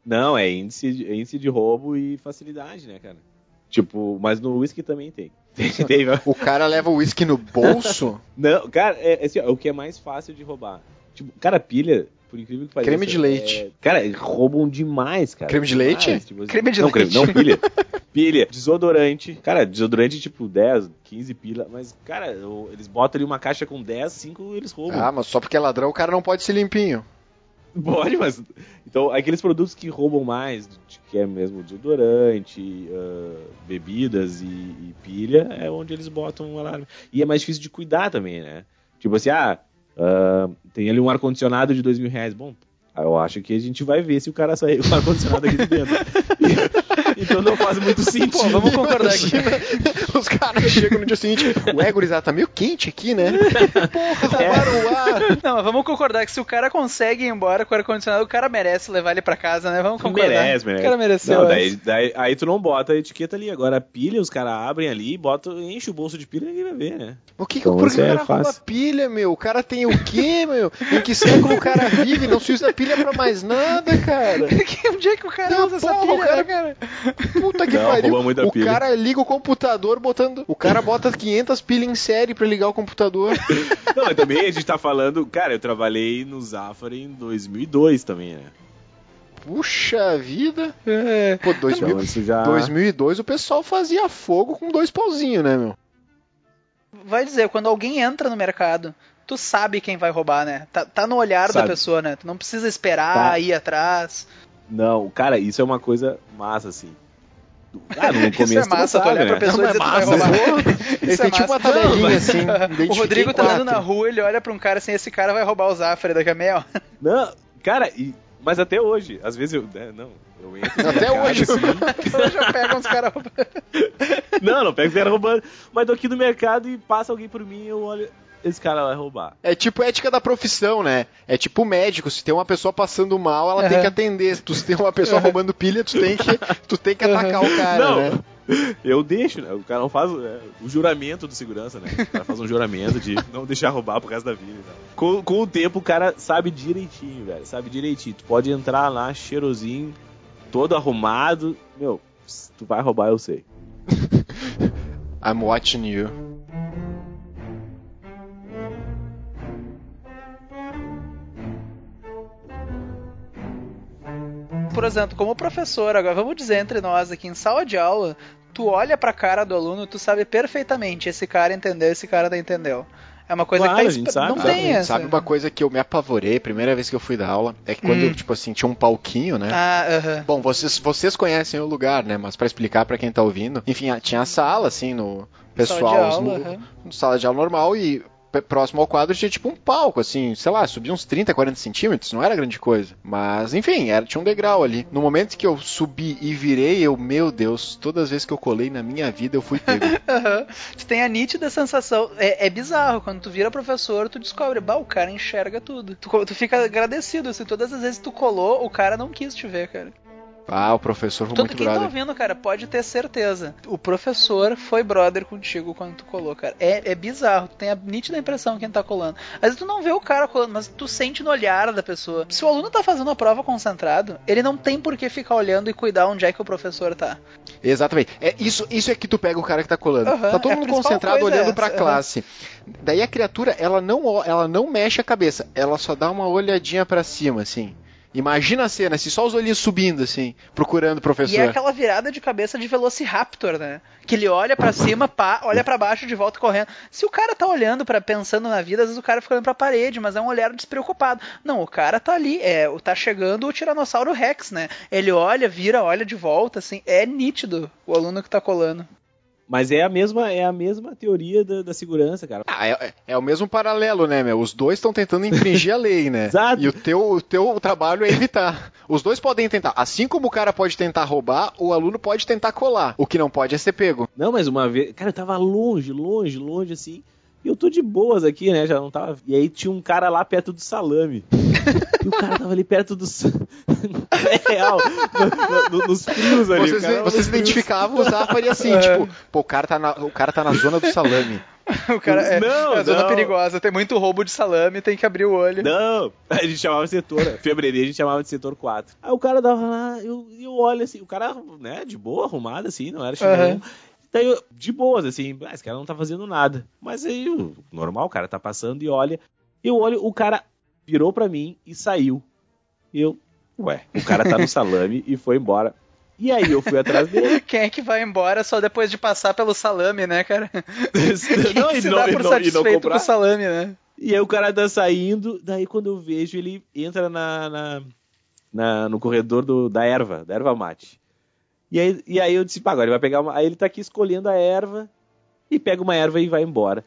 Não, é índice, de- é índice de roubo e facilidade, né, cara? Tipo, mas no whisky também tem (laughs) (laughs) O cara leva o uísque no bolso. (laughs) Não, cara, é, é assim, ó, o que é mais fácil de roubar. Tipo, cara, pilha, por incrível que pareça. Creme de leite. é- cara, roubam demais, cara. Creme de Demais, leite? tipo assim. Creme de não, leite. Creme, não, pilha. (laughs) pilha, desodorante. Cara, desodorante tipo 10, 15 pila. Mas, cara, o- eles botam ali uma caixa com 10, 5 eles roubam. Ah, mas só porque é ladrão o cara não pode ser limpinho. Pode, mas. Então, aqueles produtos que roubam mais, que é mesmo desodorante, ah, bebidas e, e pilha, é onde eles botam um alarme. E é mais difícil de cuidar também, né? Tipo assim, ah, ah, tem ali um ar-condicionado de dois mil reais. Bom, eu acho que a gente vai ver se o cara sair com o ar-condicionado aqui de dentro. (laughs) (laughs) então não faz muito sentido. Pô, vamos concordar aqui. Imagina, (laughs) Os caras chegam no dia seguinte, ué, gurizada, tá meio quente aqui, né? (laughs) Porra, roubaram o ar. Não, mas vamos concordar que se o cara consegue ir embora com o ar-condicionado, o cara merece levar ele pra casa, né? Vamos concordar. Merece, merece. O cara mereceu. Não, essa. daí, daí- aí tu não bota a etiqueta ali. Agora a pilha, os caras abrem ali, botam, enche o bolso de pilha e ninguém vai ver, né? O que, Então, por que o é cara rouba fácil. pilha, meu? O cara tem o quê, meu? Em que século o cara vive? Não se usa pilha pra mais nada, cara. Onde é que o cara Não, usa essa porra, pilha, o cara- né, cara? Puta que Não, pariu. O pilha. cara liga o computador botando. O cara bota 500 pilhas em série pra ligar o computador. (laughs) Não, mas também a gente tá falando... Cara, eu trabalhei no Zafari em 2002 também, né? Puxa vida. É. Pô, 2000, Então já... 2002 o pessoal fazia fogo com dois pauzinhos, né, meu? Vai dizer, quando alguém entra no mercado, tu sabe quem vai roubar, né? Tá, tá no olhar da Sabe. pessoa, né? Tu não precisa esperar, Tá. ir atrás. Não, cara, isso é uma coisa massa, assim. Ah, no começo (laughs) Isso é massa, tu olhar pra pessoa e dizer é tu vai massa. roubar. Ele Isso tem é tipo uma massa. tabelinha assim. O Rodrigo tá andando na rua, ele olha pra um cara assim, esse cara vai roubar o Zafari daqui a meia (laughs) hora. Não, cara, e Mas até hoje, às vezes eu. né, não, eu entro Até mercado, hoje. assim, (laughs) Eu já pego uns caras roubando. Não, não pega os caras roubando. Mas tô aqui no mercado e passa alguém por mim e eu olho. Esse cara vai roubar. É tipo ética da profissão, né? É tipo médico, se tem uma pessoa passando mal, ela tem Aham. que atender. Se tu- se tem uma pessoa roubando pilha, tu tem que, tu tem que atacar o cara, não, né? eu deixo, né? O cara não faz é, o juramento do segurança, né? O cara faz um juramento de não deixar roubar pro resto da vida. e tal. Com, com o tempo, o cara sabe direitinho, velho. Sabe direitinho. Tu pode entrar lá, cheirosinho, todo arrumado. Meu, se tu vai roubar, eu sei. (laughs) I'm watching you. Por exemplo, como professor, agora vamos dizer entre nós aqui em sala de aula, tu olha pra cara do aluno, tu sabe perfeitamente esse cara entendeu, esse cara não entendeu. É uma coisa Claro, que tá a gente esp- sabe, não sabe, tem essa. Sabe uma coisa que eu me apavorei, primeira vez que eu fui dar aula, é que quando, Hum. eu, tipo assim, tinha um palquinho, né? Ah, aham. Bom, vocês, vocês conhecem o lugar, né? Mas pra explicar pra quem tá ouvindo, enfim, tinha a sala, assim, no pessoal, Sala de aula, no, sala de aula normal e próximo ao quadro tinha tipo um palco, assim, sei lá, subia uns 30, 40 centímetros, não era grande coisa. Mas, enfim, era, tinha um degrau ali. No momento que eu subi e virei, eu, meu Deus, todas as vezes que eu colei na minha vida eu fui pego. (laughs) Tu tem a nítida sensação. É, é bizarro, quando tu vira professor, tu descobre, bah, o cara enxerga tudo. Tu, tu fica agradecido, assim, todas as vezes que tu colou, o cara não quis te ver, cara. Ah, o professor foi Todo muito quem tá ouvindo, cara, pode ter certeza. O professor foi brother contigo quando tu colou, cara. É, é bizarro, tu tem a nítida impressão quem tá colando. Às vezes tu não vê o cara colando, mas tu sente no olhar da pessoa. Se o aluno tá fazendo a prova concentrado, ele não tem por que ficar olhando e cuidar onde é que o professor tá. Exatamente. É, isso, isso é que tu pega o cara que tá colando. Aham, tá todo é mundo concentrado olhando é pra essa, classe. Daí a criatura, ela não, ela não mexe a cabeça, ela só dá uma olhadinha pra cima, assim. Imagina a cena, assim, só os olhinhos subindo, assim, procurando o professor. E é aquela virada de cabeça de Velociraptor, né? Que ele olha pra cima, pá, olha pra baixo de volta correndo. Se o cara tá olhando para pensando na vida, às vezes o cara fica olhando pra parede, mas é um olhar despreocupado. Não, o cara tá ali, é, tá chegando o Tiranossauro Rex, né? Ele olha, vira, olha de volta, assim, é nítido o aluno que tá colando. Mas é a mesma, é a mesma teoria da, da segurança, cara. Ah, é, é o mesmo paralelo, né, meu? Os dois estão tentando infringir a lei, né? (laughs) Exato. E o teu, o teu trabalho é evitar. Os dois podem tentar. Assim como o cara pode tentar roubar, o aluno pode tentar colar. O que não pode é ser pego. Não, mas uma vez. Cara, eu tava longe, longe, longe, assim. E eu tô de boas aqui, né? Já não tava. E aí tinha um cara lá perto do salame. E o cara tava ali perto do. sa- (laughs) é real. no- no- nos frios ali. Vocês, o cara vocês frios. identificavam, usava, faria assim, É. tipo, pô, o cara, tá na, o cara tá na zona do salame. (laughs) O cara é, Não, é zona não. perigosa, tem muito roubo de salame, tem que abrir o olho. Não, a gente chamava de setor. Febreria a gente chamava de setor 4. Aí o cara dava lá, eu, eu olho assim, o cara, né, de boa, arrumado assim, não era chinelo. Aham. Daí eu, de boas, assim, ah, esse cara não tá fazendo nada. Mas aí, o normal, o cara tá passando e olha. Eu olho, o cara virou pra mim e saiu. E eu, ué, o cara tá no salame e foi embora. E aí eu fui atrás dele. (laughs) Quem é que vai embora só depois de passar pelo salame, né, cara? Quem não, que e se não, dá por não, satisfeito com o salame, né? E aí o cara tá saindo, daí quando eu vejo, ele entra na, na- na- no corredor do, da erva, da erva mate. E aí, e aí eu disse, pá, agora ele vai pegar uma. Aí ele tá aqui escolhendo a erva e pega uma erva e vai embora.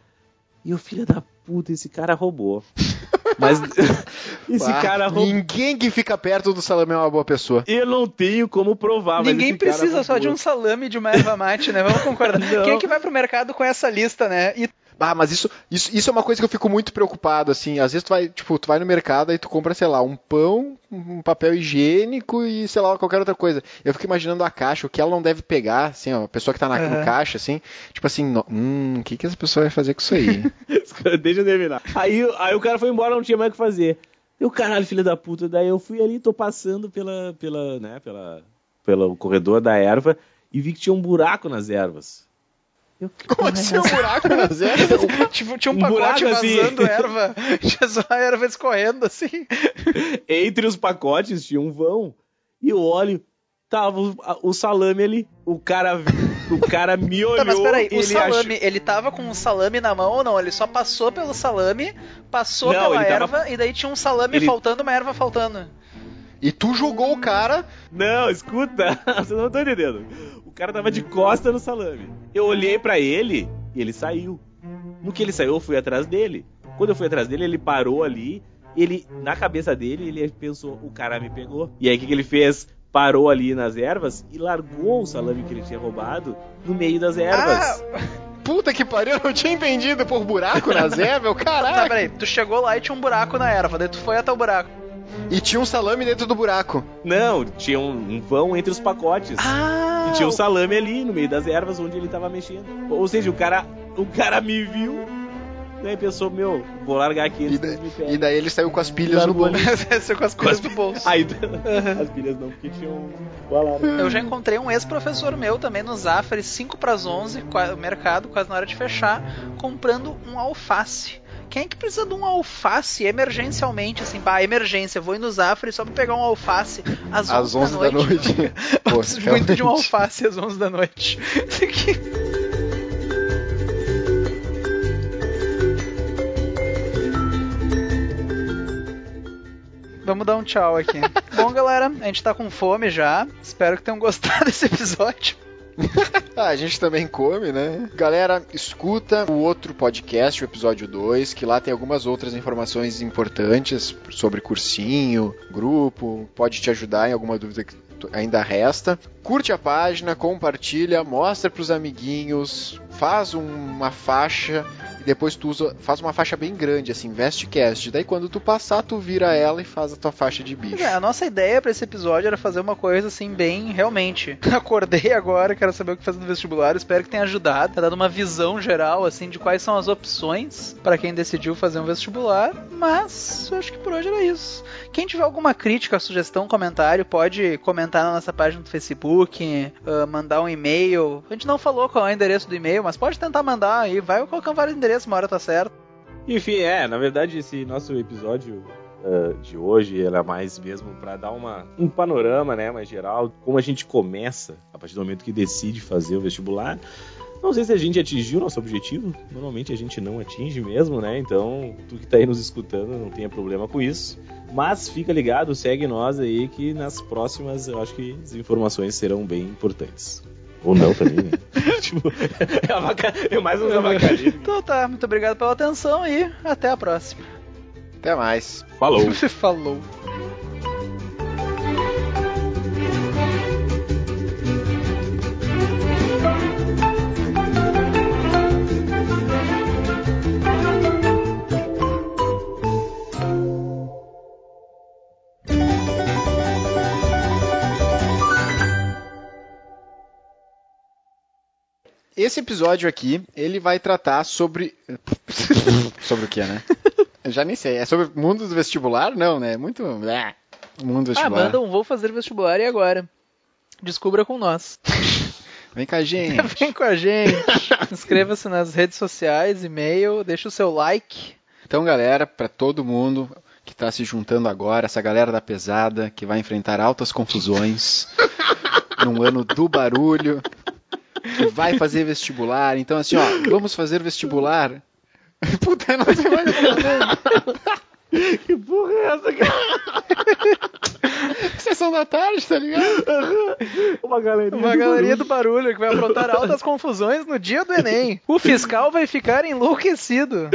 E o filho da puta, esse cara roubou. (laughs) Mas (laughs) esse Ah, cara roubou. Ninguém que fica perto do salame é uma boa pessoa. Eu não tenho como provar, mas Ninguém cara precisa só de um salame e de uma erva mate, né? Vamos concordar. (laughs) Não. Quem é que vai pro mercado com essa lista, né? E Ah, mas isso, isso, isso é uma coisa que eu fico muito preocupado, assim. Às vezes tu vai, tipo, tu vai no mercado e tu compra, sei lá, um pão, um papel higiênico e, sei lá, qualquer outra coisa. Eu fico imaginando a caixa, o que ela não deve pegar, assim, ó, a pessoa que tá na, Aham. no caixa, assim, tipo assim, no- hum, o que que essa pessoa vai fazer com isso aí? (laughs) Deixa eu terminar. Aí, aí o cara foi embora, não tinha mais o que fazer. Eu, caralho, filho da puta. Daí eu fui ali, tô passando pela, pela, né, pela, pelo corredor da erva e vi que tinha um buraco nas ervas. Eu, (laughs) Como assim um buraco nas ervas? tipo, tinha um, Um pacote buraco, assim. vazando (laughs) erva. Tinha só a erva escorrendo, assim. Entre os pacotes tinha um vão. E eu olho, tava o, o salame ali. O cara, o cara me olhou. Tá, mas peraí, o ele salame, achou- ele tava com o salame na mão ou não? Ele só passou pelo salame, passou Não, pela ele tava- erva e daí tinha um salame Ele- faltando, uma erva faltando. E tu jogou o cara. Não, escuta, (laughs) vocês não estão entendendo. O cara tava de costa no salame. Eu olhei pra ele e ele saiu. No que ele saiu, eu fui atrás dele. Quando eu fui atrás dele, ele parou ali ele, na cabeça dele, ele pensou, o cara me pegou. E aí o que, que ele fez? Parou ali nas ervas e largou o salame que ele tinha roubado no meio das ervas. Puta que pariu, eu não tinha entendido por buraco nas (laughs) ervas, Tá, caralho. peraí, tu chegou lá e tinha um buraco na erva, daí tu foi até o buraco. E tinha um salame dentro do buraco. Não, tinha um, um vão entre os pacotes. Ah! E tinha um salame ali no meio das ervas onde ele tava mexendo. Ou seja, o cara, o cara me viu, né, e pensou, meu, vou largar aqui E, da- e daí ele saiu com as pilhas no bolso. Você (laughs) com as coisas do bolso. Aí, (laughs) as pilhas não, porque tinham o alarme. Eu já encontrei um ex-professor meu também no Zafari, 5 para as 11, qua- mercado, quase na hora de fechar, comprando um alface. Quem é que precisa de um alface emergencialmente, assim, pá, emergência, vou ir no Zafari só pra pegar um alface às 11, Às 11 da noite. Eu (laughs) Pô, preciso muito de um alface às 11 da noite. Isso (laughs) aqui- Vamos dar um tchau aqui. Bom, galera, a gente tá com fome já. Espero que tenham gostado desse episódio. (laughs) A gente também come, né? Galera, escuta o outro podcast, o episódio 2, que lá tem algumas outras informações importantes sobre cursinho, grupo, pode te ajudar em alguma dúvida que ainda resta. Curte a página, compartilha, mostra pros amiguinhos, faz uma faixa e depois tu usa, faz uma faixa bem grande, assim, vestcast. Daí quando tu passar, tu vira ela e faz a tua faixa de bicho. É, a nossa ideia pra esse episódio era fazer uma coisa assim, bem realmente. (laughs) Acordei agora, quero saber o que fazer no vestibular. Espero que tenha ajudado, tá dando uma visão geral assim de quais são as opções pra quem decidiu fazer um vestibular. Mas eu acho que por hoje era isso. Quem tiver alguma crítica, sugestão, comentário, pode comentar na nossa página do Facebook, ah, mandar um e-mail. A gente não falou qual é o endereço do e-mail, mas pode tentar mandar aí. Vai colocando vários endereços, uma hora tá certo. Enfim, é, na verdade, esse nosso episódio ah, de hoje era mais mesmo pra dar uma, um panorama, né, mais geral, como a gente começa a partir do momento que decide fazer o vestibular. Não sei se a gente atingiu o nosso objetivo, normalmente a gente não atinge mesmo, né? Então, tu que tá aí nos escutando, não tenha problema com isso. Mas fica ligado, segue nós aí que nas próximas eu acho que as informações serão bem importantes. Ou não também, né? (laughs) tipo, é, avaca... é mais uns avacalhos. Então tá, muito obrigado pela atenção e até a próxima. Até mais. Falou! Você (laughs) falou. Esse episódio aqui, ele vai tratar sobre. (laughs) sobre o que, né? Eu já nem sei. É sobre o mundo do vestibular? Não, né? Muito. É, mundo do Ah, vestibular. manda um vou fazer vestibular e agora? Descubra com nós. (laughs) Vem com a gente. (laughs) Vem com a gente. Inscreva-se nas redes sociais, e-mail, deixa o seu like. Então, galera, para todo mundo que está se juntando agora, essa galera da pesada que vai enfrentar altas confusões num ano do barulho, que vai fazer vestibular. Então, assim, ó, vamos fazer vestibular. (laughs) Puta, não sei mais o (laughs) que porra é essa, cara? (laughs) Sessão da tarde, tá ligado? Uma galerinha. Uma galeria do barulho que vai aprontar altas confusões no dia do Enem. O fiscal vai ficar enlouquecido.